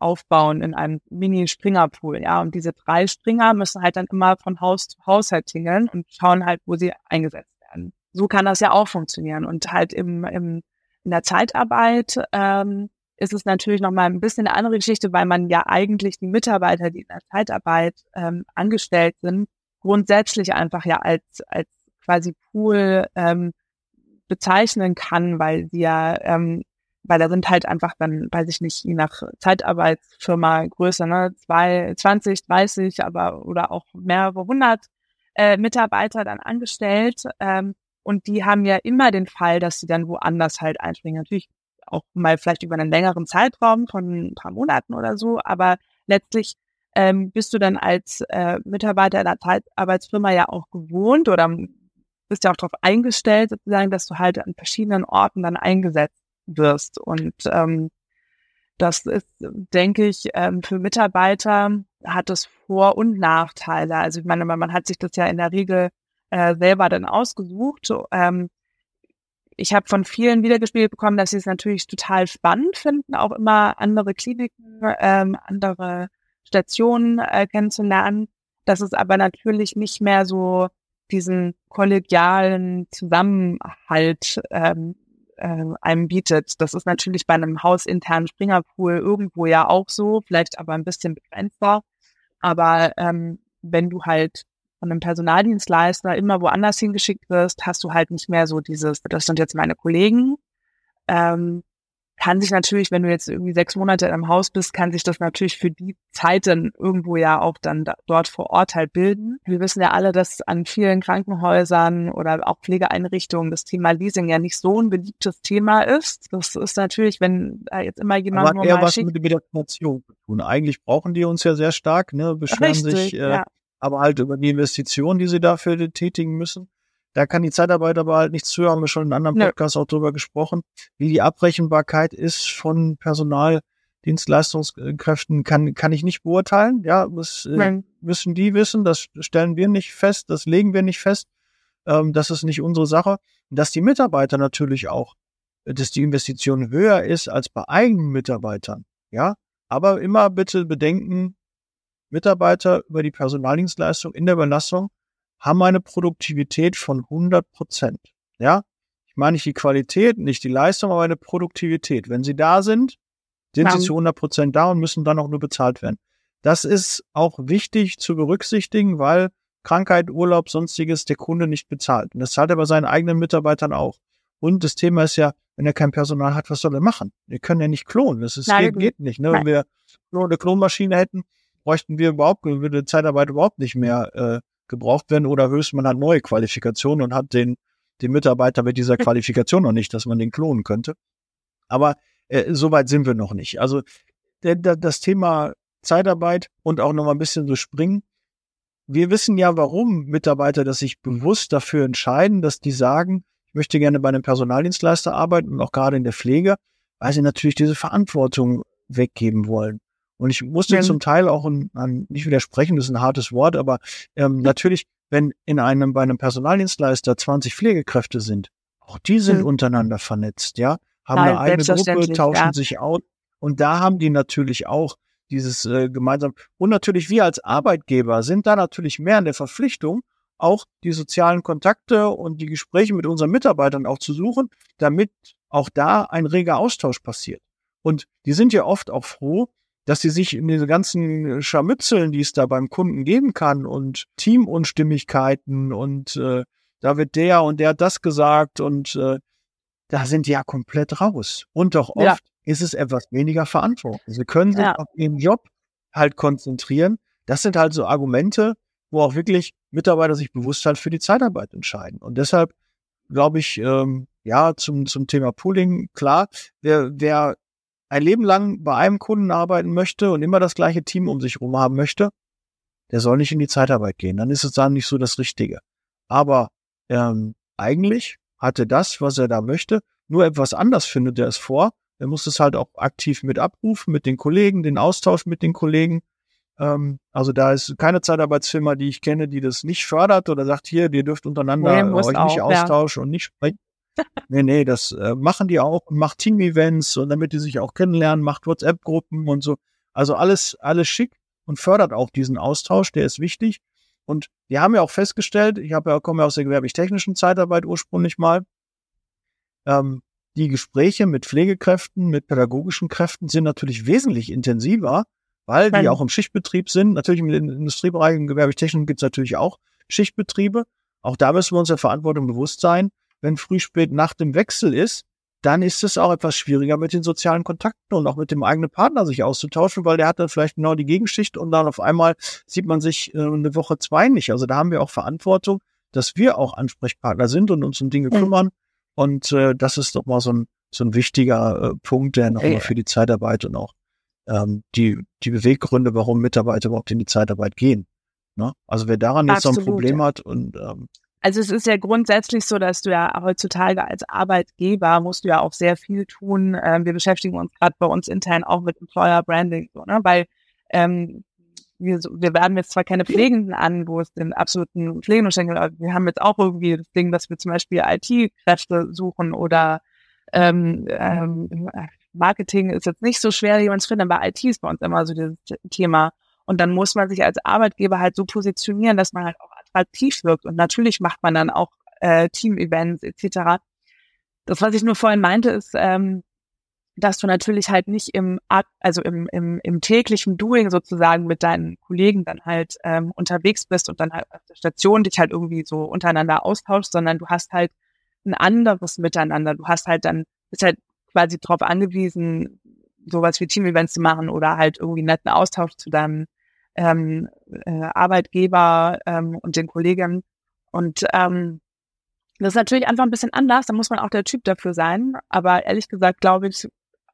aufbauen in einem Mini-Springerpool, ja. Und diese drei Springer müssen halt dann immer von Haus zu Haus halt tingeln und schauen halt, wo sie eingesetzt werden. so kann das ja auch funktionieren. Und halt im, im, in der Zeitarbeit ähm, ist es natürlich nochmal ein bisschen eine andere Geschichte, weil man ja eigentlich die Mitarbeiter, die in der Zeitarbeit ähm, angestellt sind, grundsätzlich einfach ja als, als quasi Pool ähm, bezeichnen kann, weil sie ja, ähm, weil da sind halt einfach dann, weiß ich nicht, je nach Zeitarbeitsfirma größer, ne, zwei, 20, 30, aber oder auch mehrere hundert äh, Mitarbeiter dann angestellt. Ähm, und die haben ja immer den Fall, dass sie dann woanders halt einspringen. Natürlich auch mal vielleicht über einen längeren Zeitraum von ein paar Monaten oder so, aber letztlich ähm, bist du dann als äh, Mitarbeiter einer Zeitarbeitsfirma ja auch gewohnt oder bist ja auch darauf eingestellt, sozusagen, dass du halt an verschiedenen Orten dann eingesetzt wirst. Und ähm, das ist, denke ich, ähm, für Mitarbeiter hat es Vor- und Nachteile. Also ich meine, man hat sich das ja in der Regel äh, selber dann ausgesucht. Ähm, ich habe von vielen wiedergespielt bekommen, dass sie es natürlich total spannend finden, auch immer andere Kliniken, ähm, andere Stationen äh, kennenzulernen. Dass es aber natürlich nicht mehr so diesen kollegialen Zusammenhalt ähm, äh, einem bietet. Das ist natürlich bei einem hausinternen Springerpool irgendwo ja auch so, vielleicht aber ein bisschen begrenzter. Aber ähm, wenn du halt von einem Personaldienstleister immer woanders hingeschickt wirst, hast du halt nicht mehr so dieses, das sind jetzt meine Kollegen, ähm, kann sich natürlich, wenn du jetzt irgendwie sechs Monate im Haus bist, kann sich das natürlich für die Zeit dann irgendwo ja auch dann da, dort vor Ort halt bilden. Wir wissen ja alle, dass an vielen Krankenhäusern oder auch Pflegeeinrichtungen das Thema Leasing ja nicht so ein beliebtes Thema ist. Das ist natürlich, wenn da jetzt immer jemand Aber nur eher mal was schickt, mit, mit der Finanzierung zu tun. Eigentlich brauchen die uns ja sehr stark, ne, beschweren Richtig, sich, äh, ja. aber halt über die Investitionen, die sie dafür tätigen müssen. Da kann die Zeitarbeit aber halt nichts zu, haben wir schon in anderen. Podcasts auch drüber gesprochen. Wie die Abrechenbarkeit ist von Personaldienstleistungskräften, kann, kann ich nicht beurteilen. Ja, das äh, müssen die wissen, das stellen wir nicht fest, das legen wir nicht fest. Ähm, das ist nicht unsere Sache. Dass die Mitarbeiter natürlich auch, dass die Investition höher ist als bei eigenen Mitarbeitern. Ja, aber immer bitte bedenken, Mitarbeiter über die Personaldienstleistung in der Überlassung haben eine Produktivität von 100 Prozent. Ja, ich meine nicht die Qualität, nicht die Leistung, aber eine Produktivität. Wenn sie da sind, sind Ja. sie zu 100 Prozent da und müssen dann auch nur bezahlt werden. Das ist auch wichtig zu berücksichtigen, weil Krankheit, Urlaub, sonstiges der Kunde nicht bezahlt. Und das zahlt er bei seinen eigenen Mitarbeitern auch. Und das Thema ist ja, wenn er kein Personal hat, was soll er machen? Wir können ja nicht klonen. Das ist, Nein, geht, geht nicht. Ne? Wenn wir nur eine Klonmaschine hätten, bräuchten wir überhaupt, würde Zeitarbeit überhaupt nicht mehr äh, gebraucht werden oder höchstens man hat neue Qualifikationen und hat den, den Mitarbeiter mit dieser Qualifikation noch nicht, dass man den klonen könnte. Aber äh, so weit sind wir noch nicht. Also der, der, das Thema Zeitarbeit und auch noch mal ein bisschen so springen. Wir wissen ja, warum Mitarbeiter das sich bewusst dafür entscheiden, dass die sagen, ich möchte gerne bei einem Personaldienstleister arbeiten und auch gerade in der Pflege, weil sie natürlich diese Verantwortung weggeben wollen. Und ich musste Ja. zum Teil auch an, an, nicht widersprechen, das ist ein hartes Wort, aber ähm, natürlich, wenn in einem, bei einem Personaldienstleister 20 Pflegekräfte sind, auch die sind Mhm. untereinander vernetzt, ja, haben Nein, eine eigene Gruppe, tauschen ja. sich aus. Und da haben die natürlich auch dieses äh, gemeinsam. Und natürlich wir als Arbeitgeber sind da natürlich mehr in der Verpflichtung, auch die sozialen Kontakte und die Gespräche mit unseren Mitarbeitern auch zu suchen, damit auch da ein reger Austausch passiert. Und die sind ja oft auch froh, dass sie sich in diese ganzen Scharmützeln, die es da beim Kunden geben kann und Teamunstimmigkeiten und äh, da wird der und der hat das gesagt und äh, da sind die ja komplett raus. Und doch oft Ja. ist es etwas weniger Verantwortung. Sie können sich Ja. auf ihren Job halt konzentrieren. Das sind halt so Argumente, wo auch wirklich Mitarbeiter sich bewusst halt für die Zeitarbeit entscheiden. Und deshalb glaube ich, ähm, ja, zum, zum Thema Pooling, klar, wer, wer ein Leben lang bei einem Kunden arbeiten möchte und immer das gleiche Team um sich herum haben möchte, der soll nicht in die Zeitarbeit gehen. Dann ist es dann nicht so das Richtige. Aber ähm, eigentlich hat er das, was er da möchte, nur etwas anders findet er es vor. Er muss es halt auch aktiv mit abrufen, mit den Kollegen, den Austausch mit den Kollegen. Ähm, also da ist keine Zeitarbeitsfirma, die ich kenne, die das nicht fördert oder sagt, hier, ihr dürft untereinander Nee, euch nicht auch, ja. austauschen und nicht sprechen. Nee, nee, das äh, machen die auch und macht Team-Events und damit die sich auch kennenlernen, macht WhatsApp-Gruppen und so. Also alles, alles schick und fördert auch diesen Austausch, der ist wichtig. Und wir haben ja auch festgestellt, ich habe ja, komme ja aus der gewerblich-technischen Zeitarbeit ursprünglich mal, ähm, die Gespräche mit Pflegekräften, mit pädagogischen Kräften sind natürlich wesentlich intensiver, weil die auch im Schichtbetrieb sind. Natürlich im Industriebereich, im gewerblich-technischen gibt es natürlich auch Schichtbetriebe. Auch da müssen wir uns der Verantwortung bewusst sein. Wenn früh, spät, Nacht im Wechsel ist, dann ist es auch etwas schwieriger mit den sozialen Kontakten und auch mit dem eigenen Partner sich auszutauschen, weil der hat dann vielleicht genau die Gegenschicht und dann auf einmal sieht man sich äh, eine Woche zwei nicht. Also da haben wir auch Verantwortung, dass wir auch Ansprechpartner sind und uns um Dinge mhm. kümmern. Und äh, das ist doch mal so ein, so ein wichtiger äh, Punkt, der nochmal ja. für die Zeitarbeit und auch ähm, die, die Beweggründe, warum Mitarbeiter überhaupt in die Zeitarbeit gehen. Ne? Also wer daran jetzt Absolut, so ein Problem hat und ähm, also es ist ja grundsätzlich so, dass du ja heutzutage als Arbeitgeber musst du ja auch sehr viel tun. Ähm, wir beschäftigen uns gerade bei uns intern auch mit Employer Branding, so, ne? weil ähm, wir, wir werden jetzt zwar keine Pflegenden an, wo es den absoluten Pflegenden schenken, aber wir haben jetzt auch irgendwie das Ding, dass wir zum Beispiel IT-Kräfte suchen oder ähm, ähm, Marketing ist jetzt nicht so schwer, jemanden zu finden, aber IT ist bei uns immer so dieses Thema. Und dann muss man sich als Arbeitgeber halt so positionieren, dass man halt auch attraktiv wirkt. Und natürlich macht man dann auch äh, Team-Events etc. Das, was ich nur vorhin meinte, ist, ähm, dass du natürlich halt nicht im, also im, im, im täglichen Doing sozusagen mit deinen Kollegen dann halt ähm, unterwegs bist und dann halt auf der Station dich halt irgendwie so untereinander austauschst, sondern du hast halt ein anderes Miteinander. Du hast halt dann, bist halt quasi darauf angewiesen, sowas wie Team-Events zu machen oder halt irgendwie netten Austausch zu deinem ähm, äh, Arbeitgeber ähm, und den Kollegen. Und ähm, das ist natürlich einfach ein bisschen anders, da muss man auch der Typ dafür sein. Aber ehrlich gesagt, glaube ich,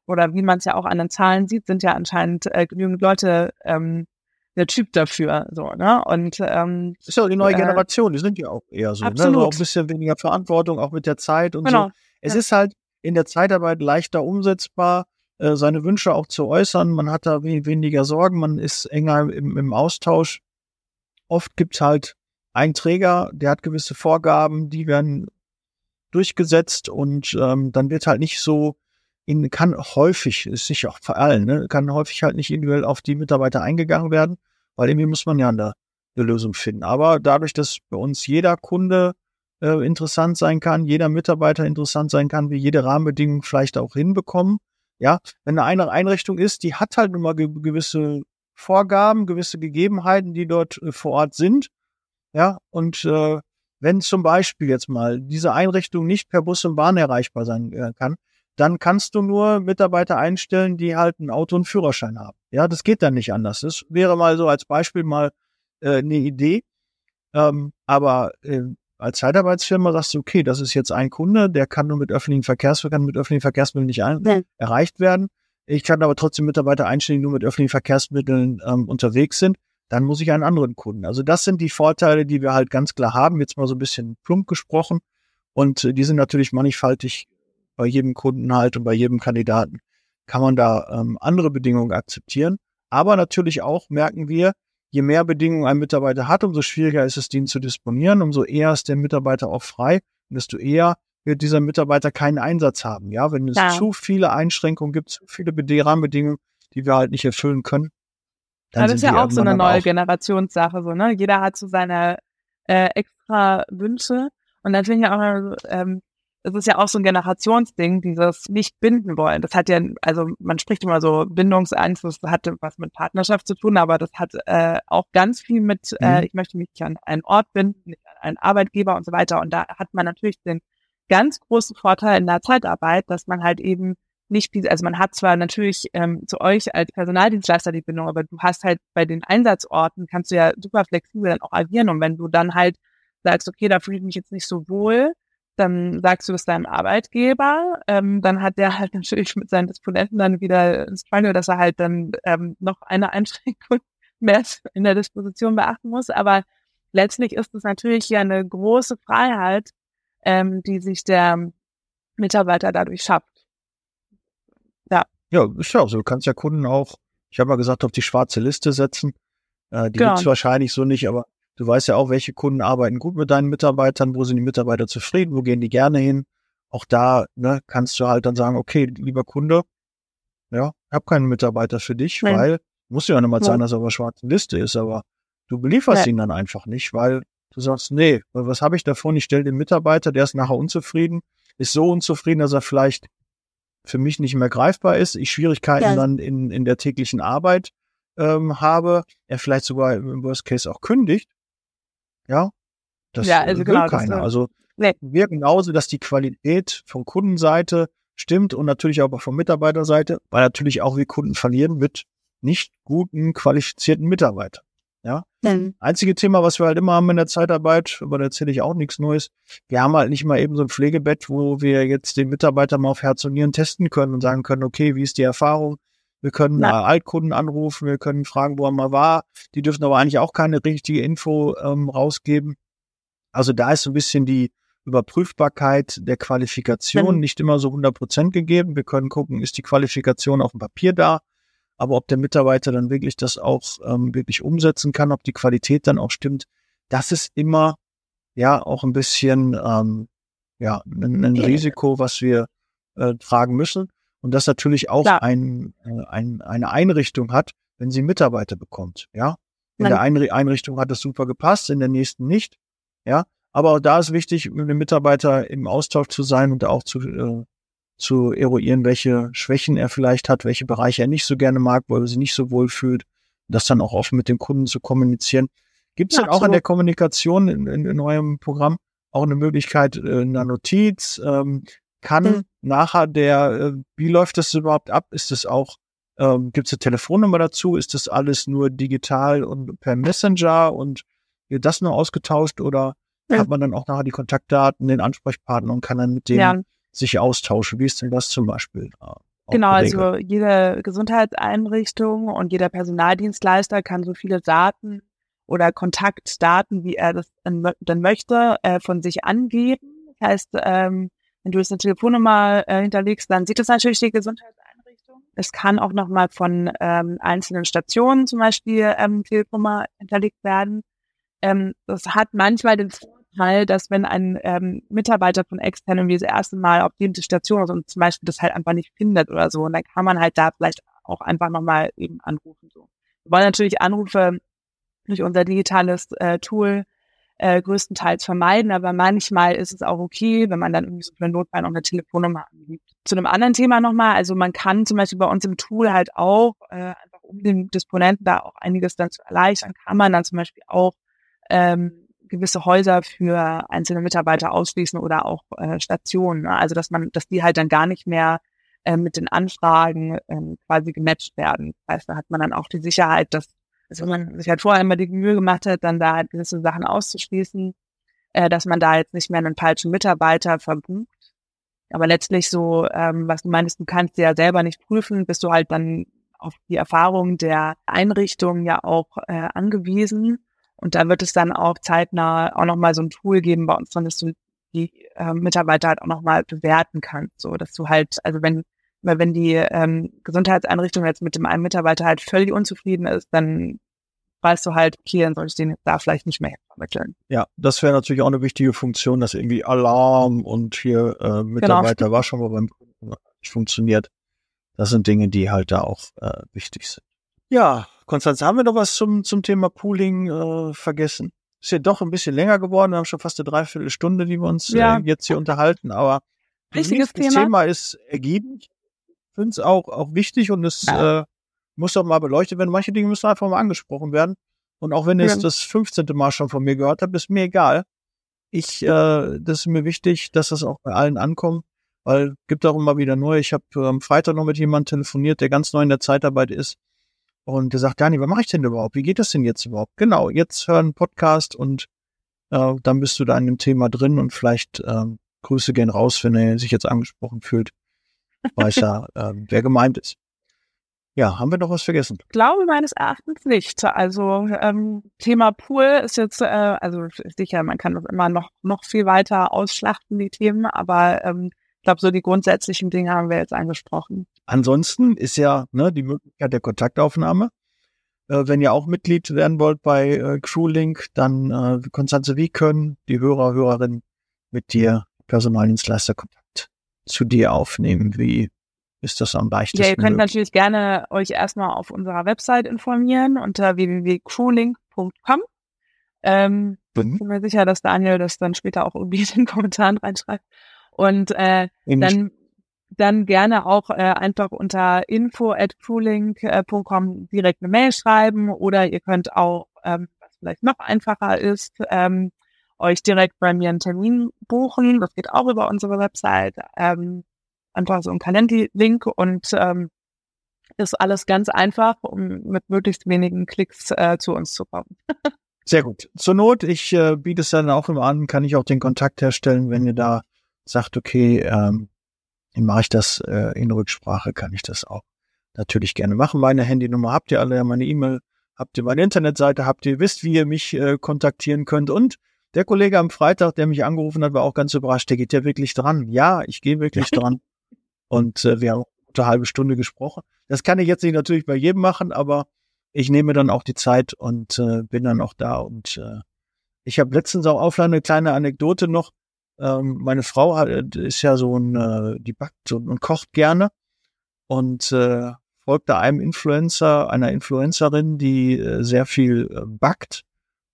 oder wie man es ja auch an den Zahlen sieht, sind ja anscheinend äh, genügend Leute ähm, der Typ dafür. So, ne? Und ähm, ist ja die neue äh, Generation, die sind ja auch eher so, absolut. ne? Also auch ein bisschen weniger Verantwortung, auch mit der Zeit und genau. so. Es ja. ist halt in der Zeitarbeit leichter umsetzbar. Äh, seine Wünsche auch zu äußern. Man hat da weniger Sorgen, man ist enger im, im Austausch. Oft gibt's halt einen Träger, der hat gewisse Vorgaben, die werden durchgesetzt und ähm, dann wird halt nicht so in, kann häufig, ist sicher auch für allen, ne, kann häufig halt nicht individuell auf die Mitarbeiter eingegangen werden, weil irgendwie muss man ja eine, eine Lösung finden. Aber dadurch, dass bei uns jeder Kunde äh, interessant sein kann, jeder Mitarbeiter interessant sein kann, wie jede Rahmenbedingung vielleicht auch hinbekommen, ja, wenn eine Einrichtung ist, die hat halt immer ge gewisse Vorgaben, gewisse Gegebenheiten, die dort äh, vor Ort sind. Ja, und äh, wenn zum Beispiel jetzt mal diese Einrichtung nicht per Bus und Bahn erreichbar sein äh, kann, dann kannst du nur Mitarbeiter einstellen, die halt ein Auto und Führerschein haben. Ja, das geht dann nicht anders. Das wäre mal so als Beispiel mal äh, eine Idee. Ähm, aber äh, als Zeitarbeitsfirma sagst du, okay, das ist jetzt ein Kunde, der kann nur mit öffentlichen Verkehrsmitteln, mit öffentlichen Verkehrsmitteln nicht ein, ja. erreicht werden. Ich kann aber trotzdem Mitarbeiter einstellen, die nur mit öffentlichen Verkehrsmitteln ähm, unterwegs sind. Dann muss ich einen anderen Kunden. Also das sind die Vorteile, die wir halt ganz klar haben. Jetzt mal so ein bisschen plump gesprochen. Und äh, die sind natürlich mannigfaltig bei jedem Kunden halt und bei jedem Kandidaten. Kann man da ähm, andere Bedingungen akzeptieren. Aber natürlich auch merken wir, je mehr Bedingungen ein Mitarbeiter hat, umso schwieriger ist es, den zu disponieren, umso eher ist der Mitarbeiter auch frei und desto eher wird dieser Mitarbeiter keinen Einsatz haben. Ja, wenn es ja. zu viele Einschränkungen gibt, zu viele Rahmenbedingungen, die wir halt nicht erfüllen können. Dann das ist ja auch so eine neue Generationssache, so, ne? Jeder hat so seine äh, extra Wünsche. Und dann finde ich auch, ähm, das ist ja auch so ein Generationsding, dieses nicht binden wollen. Das hat ja, also man spricht immer so Bindungsangst, das hat was mit Partnerschaft zu tun, aber das hat äh, auch ganz viel mit, äh, mhm. äh, ich möchte mich an einen Ort binden, nicht an einen Arbeitgeber und so weiter. Und da hat man natürlich den ganz großen Vorteil in der Zeitarbeit, dass man halt eben nicht, also man hat zwar natürlich ähm, zu euch als Personaldienstleister die Bindung, aber du hast halt bei den Einsatzorten, kannst du ja super flexibel dann auch agieren. Und wenn du dann halt sagst, okay, da fühle ich mich jetzt nicht so wohl, dann sagst du es deinem Arbeitgeber, ähm, dann hat der halt natürlich mit seinen Disponenten dann wieder ins Struggle, dass er halt dann ähm, noch eine Einschränkung mehr in der Disposition beachten muss. Aber letztlich ist es natürlich hier eine große Freiheit, ähm, die sich der Mitarbeiter dadurch schafft. Ja. Ja, ist ja auch so. Du kannst ja Kunden auch, ich habe mal gesagt, auf die schwarze Liste setzen. Äh, die genau. gibt's wahrscheinlich so nicht, aber Du weißt ja auch, welche Kunden arbeiten gut mit deinen Mitarbeitern, wo sind die Mitarbeiter zufrieden, wo gehen die gerne hin. Auch da ne, kannst du halt dann sagen, okay, lieber Kunde, ja, ich habe keinen Mitarbeiter für dich, Nein. weil muss ja nicht mal sein, dass er auf der schwarzen Liste ist, aber Du belieferst ja. ihn dann einfach nicht, weil du sagst, nee, was habe ich davon? Ich stelle den Mitarbeiter, der ist nachher unzufrieden, ist so unzufrieden, dass er vielleicht für mich nicht mehr greifbar ist, ich Schwierigkeiten ja. dann in, in der täglichen Arbeit ähm, habe, er vielleicht sogar im Worst Case auch kündigt. Ja, das ja, also will genau, keiner. Das, also nee. wir genauso, dass die Qualität von Kundenseite stimmt und natürlich auch von Mitarbeiterseite, weil natürlich auch wir Kunden verlieren mit nicht guten, qualifizierten Mitarbeitern. Ja. Mhm. Einzige Thema, was wir halt immer haben in der Zeitarbeit, aber da erzähle ich auch nichts Neues. Wir haben halt nicht mal eben so ein Pflegebett, wo wir jetzt den Mitarbeiter mal auf Herz und Nieren testen können und sagen können, okay, wie ist die Erfahrung? Wir können Na. Altkunden anrufen, wir können fragen, wo er mal war. Die dürfen aber eigentlich auch keine richtige Info ähm, rausgeben. Also da ist so ein bisschen die Überprüfbarkeit der Qualifikation mhm. nicht immer so 100 Prozent gegeben. Wir können gucken, ist die Qualifikation auf dem Papier da? Aber ob der Mitarbeiter dann wirklich das auch ähm, wirklich umsetzen kann, ob die Qualität dann auch stimmt, das ist immer ja auch ein bisschen ähm, ja ein, ein Risiko, was wir äh, tragen müssen. Und das natürlich auch ein, äh, ein, eine Einrichtung hat, wenn sie Mitarbeiter bekommt. Ja, in Nein. der einen Einrichtung hat es super gepasst, in der nächsten nicht. Ja, aber auch da ist wichtig, mit dem Mitarbeiter im Austausch zu sein und auch zu äh, zu eruieren, welche Schwächen er vielleicht hat, welche Bereiche er nicht so gerne mag, wo er sich nicht so wohl fühlt, das dann auch offen mit dem Kunden zu kommunizieren. Gibt es ja, denn auch in der Kommunikation in, in, in, eurem Programm auch eine Möglichkeit, äh, einer Notiz? Ähm, kann mhm. nachher der, äh, wie läuft das überhaupt ab? Ist es auch, ähm, gibt es eine Telefonnummer dazu? Ist das alles nur digital und per Messenger und wird das nur ausgetauscht oder ja. hat man dann auch nachher die Kontaktdaten, den Ansprechpartner und kann dann mit dem ja sich austauschen. Wie ist denn das zum Beispiel? Genau, also jede Gesundheitseinrichtung und jeder Personaldienstleister kann so viele Daten oder Kontaktdaten, wie er das dann möchte, äh, von sich angeben. Das heißt, ähm, wenn du jetzt eine Telefonnummer äh, hinterlegst, dann sieht das natürlich die Gesundheitseinrichtung. Es kann auch nochmal von ähm, einzelnen Stationen zum Beispiel ähm, Telefonnummer hinterlegt werden. Ähm, das hat manchmal den Vorteil, dass wenn ein ähm, Mitarbeiter von extern irgendwie das erste Mal auf die Station ist und zum Beispiel das halt einfach nicht findet oder so, und dann kann man halt da vielleicht auch einfach nochmal eben anrufen. So. Wir wollen natürlich Anrufe durch unser digitales äh, Tool äh, größtenteils vermeiden, aber manchmal ist es auch okay, wenn man dann irgendwie so für Notfall noch eine Telefonnummer angibt. Zu einem anderen Thema nochmal, also man kann zum Beispiel bei uns im Tool halt auch, äh, einfach um den Disponenten da auch einiges dann zu erleichtern, kann man dann zum Beispiel auch ähm, gewisse Häuser für einzelne Mitarbeiter ausschließen oder auch äh, Stationen. Ne? Also dass man, dass die halt dann gar nicht mehr äh, mit den Anfragen ähm, quasi gematcht werden. Das heißt, da hat man dann auch die Sicherheit, dass, also wenn man sich halt vorher immer die Mühe gemacht hat, dann da halt gewisse Sachen auszuschließen, äh, dass man da jetzt nicht mehr einen falschen Mitarbeiter verbucht. Aber letztlich so, ähm, was du meinst, du kannst ja selber nicht prüfen, bist du halt dann auf die Erfahrung der Einrichtung ja auch äh, angewiesen. Und da wird es dann auch zeitnah auch nochmal so ein Tool geben bei uns, dass du die äh, Mitarbeiter halt auch nochmal bewerten kannst. So, dass du halt, also wenn, weil wenn die ähm, Gesundheitseinrichtung jetzt mit dem einen Mitarbeiter halt völlig unzufrieden ist, dann weißt du halt, okay, dann soll ich den da vielleicht nicht mehr vermitteln. Ja, das wäre natürlich auch eine wichtige Funktion, dass irgendwie Alarm und hier äh, Mitarbeiter genau. war schon mal beim Kunden nicht funktioniert. Das sind Dinge, die halt da auch äh, wichtig sind. Ja, Konstanze, haben wir noch was zum, zum Thema Pooling äh, vergessen? Ist ja doch ein bisschen länger geworden, wir haben schon fast eine Dreiviertelstunde, die wir uns ja. äh, jetzt hier unterhalten, aber Richtiges das Thema. Thema ist ergiebig. Ich finde es auch, auch wichtig und es ja. äh, muss doch mal beleuchtet werden. Manche Dinge müssen einfach mal angesprochen werden. Und auch wenn ihr ja. es das 15. Mal schon von mir gehört habt, ist mir egal. Ich, äh, das ist mir wichtig, dass das auch bei allen ankommt, weil gibt auch immer wieder neu. Ich habe am Freitag noch mit jemandem telefoniert, der ganz neu in der Zeitarbeit ist und der sagt, Dani, was mache ich denn überhaupt? Wie geht das denn jetzt überhaupt? Genau, jetzt hören Podcast und äh, dann bist du da in dem Thema drin und vielleicht äh, Grüße gehen raus, wenn er sich jetzt angesprochen fühlt. Weiß ja, äh, wer gemeint ist. Ja, haben wir noch was vergessen? Ich glaube meines Erachtens nicht. Also ähm, Thema Pool ist jetzt, äh, also sicher, man kann das immer noch noch viel weiter ausschlachten, die Themen, aber ähm, ich glaube, so die grundsätzlichen Dinge haben wir jetzt angesprochen. Ansonsten ist ja ne, die Möglichkeit der Kontaktaufnahme. Äh, wenn ihr auch Mitglied werden wollt bei äh, CrewLink, dann äh, Konstanze, wie können die Hörer, Hörerinnen mit dir, Personaldienstleister, Kontakt zu dir aufnehmen? Wie ist das am leichtesten. Ja, ihr könnt möglich. natürlich gerne euch erstmal auf unserer Website informieren unter www.crewlink.com. Ähm, Mhm. bin mir sicher, dass Daniel das dann später auch irgendwie in den Kommentaren reinschreibt. Und äh, In- dann dann gerne auch äh, einfach unter info at crewlink.com direkt eine Mail schreiben oder ihr könnt auch, ähm, was vielleicht noch einfacher ist, ähm, euch direkt bei mir einen Termin buchen. Das geht auch über unsere Website. Ähm, einfach so ein Calendly-Link und ähm, ist alles ganz einfach, um mit möglichst wenigen Klicks äh, zu uns zu kommen. Sehr gut. Zur Not, ich äh, biete es dann auch immer an, kann ich auch den Kontakt herstellen, wenn ihr da sagt, okay, ähm, mache ich das äh, in Rücksprache, kann ich das auch natürlich gerne machen. Meine Handynummer habt ihr alle, meine E-Mail habt ihr, meine Internetseite habt ihr, wisst, wie ihr mich äh, kontaktieren könnt. Und der Kollege am Freitag, der mich angerufen hat, war auch ganz überrascht. Der geht ja wirklich dran. Ja, ich gehe wirklich dran. Und äh, wir haben eine halbe Stunde gesprochen. Das kann ich jetzt nicht natürlich bei jedem machen, aber ich nehme dann auch die Zeit und äh, bin dann auch da. Und äh, ich habe letztens auch auf eine kleine Anekdote noch. Ähm, meine Frau hat, ist ja so ein, äh, die backt so und kocht gerne und äh, folgt da einem Influencer, einer Influencerin, die äh, sehr viel äh, backt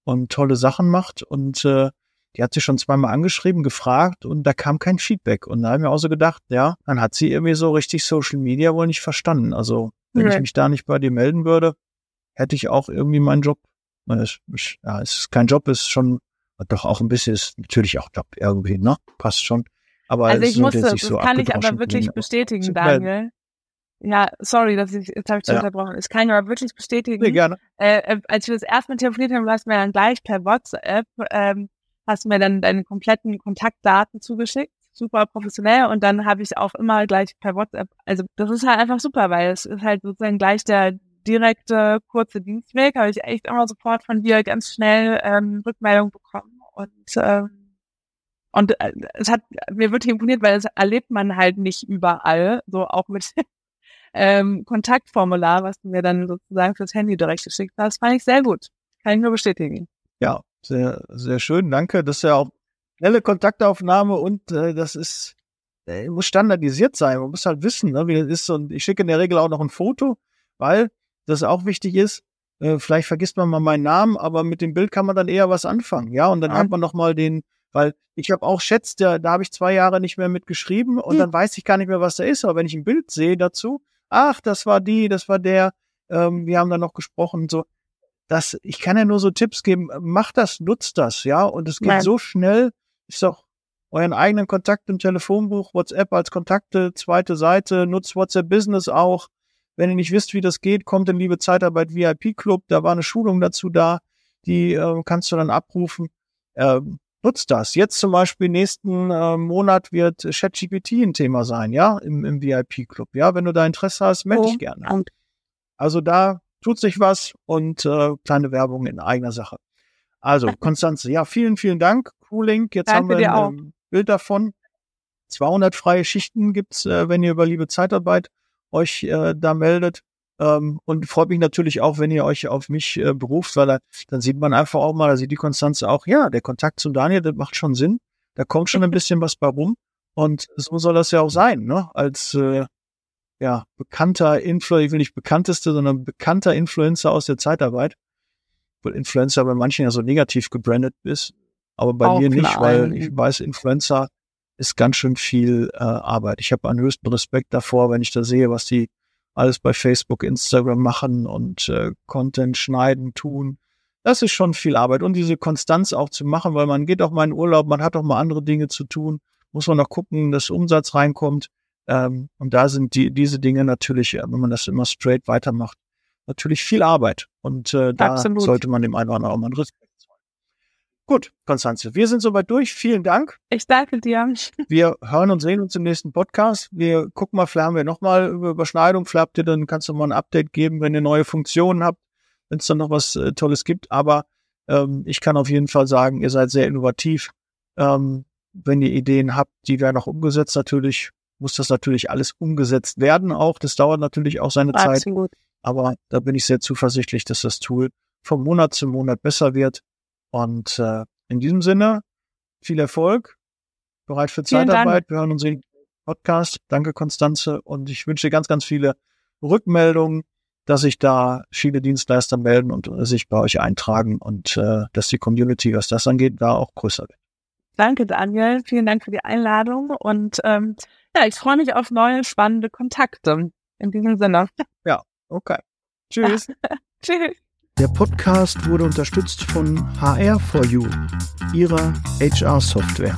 und tolle Sachen macht. Und äh, die hat sie schon zweimal angeschrieben, gefragt und da kam kein Feedback. Und da haben wir auch so gedacht, ja, dann hat sie irgendwie so richtig Social Media wohl nicht verstanden. Also wenn ich Nee. mich da nicht bei dir melden würde, hätte ich auch irgendwie meinen Job. Es, ja, es ist kein Job, es ist schon doch auch ein bisschen, ist natürlich auch Job irgendwie, ne? Passt schon. Aber Also ich musste, das so kann ich aber wirklich bestätigen. Daniel. Ja, sorry, dass ich, jetzt habe ich dich Ja. unterbrochen. Das kann ich aber wirklich bestätigen. Nee, gerne. äh, äh, als wir das erste Mal telefoniert haben, du hast mir dann gleich per WhatsApp, ähm, hast mir dann deine kompletten Kontaktdaten zugeschickt. Super professionell. Und dann habe ich auch immer gleich per WhatsApp, also das ist halt einfach super, weil es ist halt sozusagen gleich der direkte, kurze Dienstweg. Habe ich echt immer sofort von dir ganz schnell ähm, Rückmeldung bekommen. Und ähm, und äh, es hat mir wirklich imponiert, weil das erlebt man halt nicht überall, so auch mit ähm, Kontaktformular, was du mir dann sozusagen fürs Handy direkt geschickt hast, fand ich sehr gut. Kann ich nur bestätigen. Ja, sehr, sehr schön, danke. Das ist ja auch schnelle Kontaktaufnahme und äh, das ist, äh, muss standardisiert sein. Man muss halt wissen, ne, wie das ist. Und ich schicke in der Regel auch noch ein Foto, weil das auch wichtig ist. Äh, vielleicht vergisst man mal meinen Namen, aber mit dem Bild kann man dann eher was anfangen. Ja, und dann Ja. hat man noch mal den, weil ich habe auch Chats, da, da habe ich zwei Jahre nicht mehr mitgeschrieben und Hm. dann weiß ich gar nicht mehr, was da ist. Aber wenn ich ein Bild sehe dazu, ach, das war die, das war der, ähm, wir haben dann noch gesprochen so. Das, ich kann ja nur so Tipps geben, macht das, nutzt das, ja, und es geht Nein. so schnell, ist doch euren eigenen Kontakt im Telefonbuch, WhatsApp als Kontakte, zweite Seite, nutzt WhatsApp Business auch. Wenn ihr nicht wisst, wie das geht, kommt in Liebe Zeitarbeit VIP Club, da war eine Schulung dazu da, die äh, kannst du dann abrufen. Ähm, nutzt das. Jetzt zum Beispiel nächsten äh, Monat wird ChatGPT ein Thema sein, ja, im, im VIP Club. Ja, wenn du da Interesse hast, melde Oh, dich gerne. und- Also da tut sich was und äh, kleine Werbung in eigener Sache. Also, Konstanze, ja, vielen, vielen Dank. Crewlink, jetzt Danke haben wir ein ähm, Bild davon. 200 freie Schichten gibt's, äh, wenn ihr über Liebe Zeitarbeit euch äh, da meldet. Ähm, und freut mich natürlich auch, wenn ihr euch auf mich äh, beruft, weil da, dann sieht man einfach auch mal, da sieht die Konstanze auch, ja, der Kontakt zum Daniel, das macht schon Sinn. Da kommt schon ein bisschen was bei rum. Und so soll das ja auch sein, ne? Als äh, ja, bekannter Influencer, ich will nicht bekannteste, sondern bekannter Influencer aus der Zeitarbeit. Weil Influencer bei manchen ja so negativ gebrandet ist, aber bei Auch mir nicht, weil ich weiß, Influencer ist ganz schön viel äh, Arbeit. Ich habe einen höchsten Respekt davor, wenn ich da sehe, was die alles bei Facebook, Instagram machen und äh, Content schneiden, tun. Das ist schon viel Arbeit. Und diese Konstanz auch zu machen, weil man geht auch mal in Urlaub, man hat auch mal andere Dinge zu tun, muss man noch gucken, dass Umsatz reinkommt. Ähm, und da sind die, diese Dinge natürlich, äh, wenn man das immer straight weitermacht, natürlich viel Arbeit. Und äh, da Absolut. sollte man dem einen oder anderen auch mal einen zollen. Gut, Konstanze, wir sind soweit durch. Vielen Dank. Ich danke dir. Wir hören und sehen uns im nächsten Podcast. Wir gucken mal, vielleicht haben wir nochmal über Überschneidung. Vielleicht habt ihr dann kannst du mal ein Update geben, wenn ihr neue Funktionen habt, wenn es dann noch was äh, Tolles gibt. Aber ähm, ich kann auf jeden Fall sagen, ihr seid sehr innovativ. Ähm, wenn ihr Ideen habt, die werden auch umgesetzt. Natürlich muss das natürlich alles umgesetzt werden auch. Das dauert natürlich auch seine Zeit. Absolut. Aber da bin ich sehr zuversichtlich, dass das Tool vom Monat zu Monat besser wird. Und äh, in diesem Sinne, viel Erfolg, bereit für Vielen Zeitarbeit. Wir hören uns in Podcast. Danke, Konstanze. Und ich wünsche ganz, ganz viele Rückmeldungen, dass sich da viele Dienstleister melden und sich bei euch eintragen und äh, dass die Community, was das angeht, da auch größer wird. Danke, Daniel. Vielen Dank für die Einladung. Und ähm, ja, ich freue mich auf neue spannende Kontakte. In diesem Sinne. Ja, okay. Tschüss. Tschüss. Der Podcast wurde unterstützt von HR4You, ihrer HR-Software.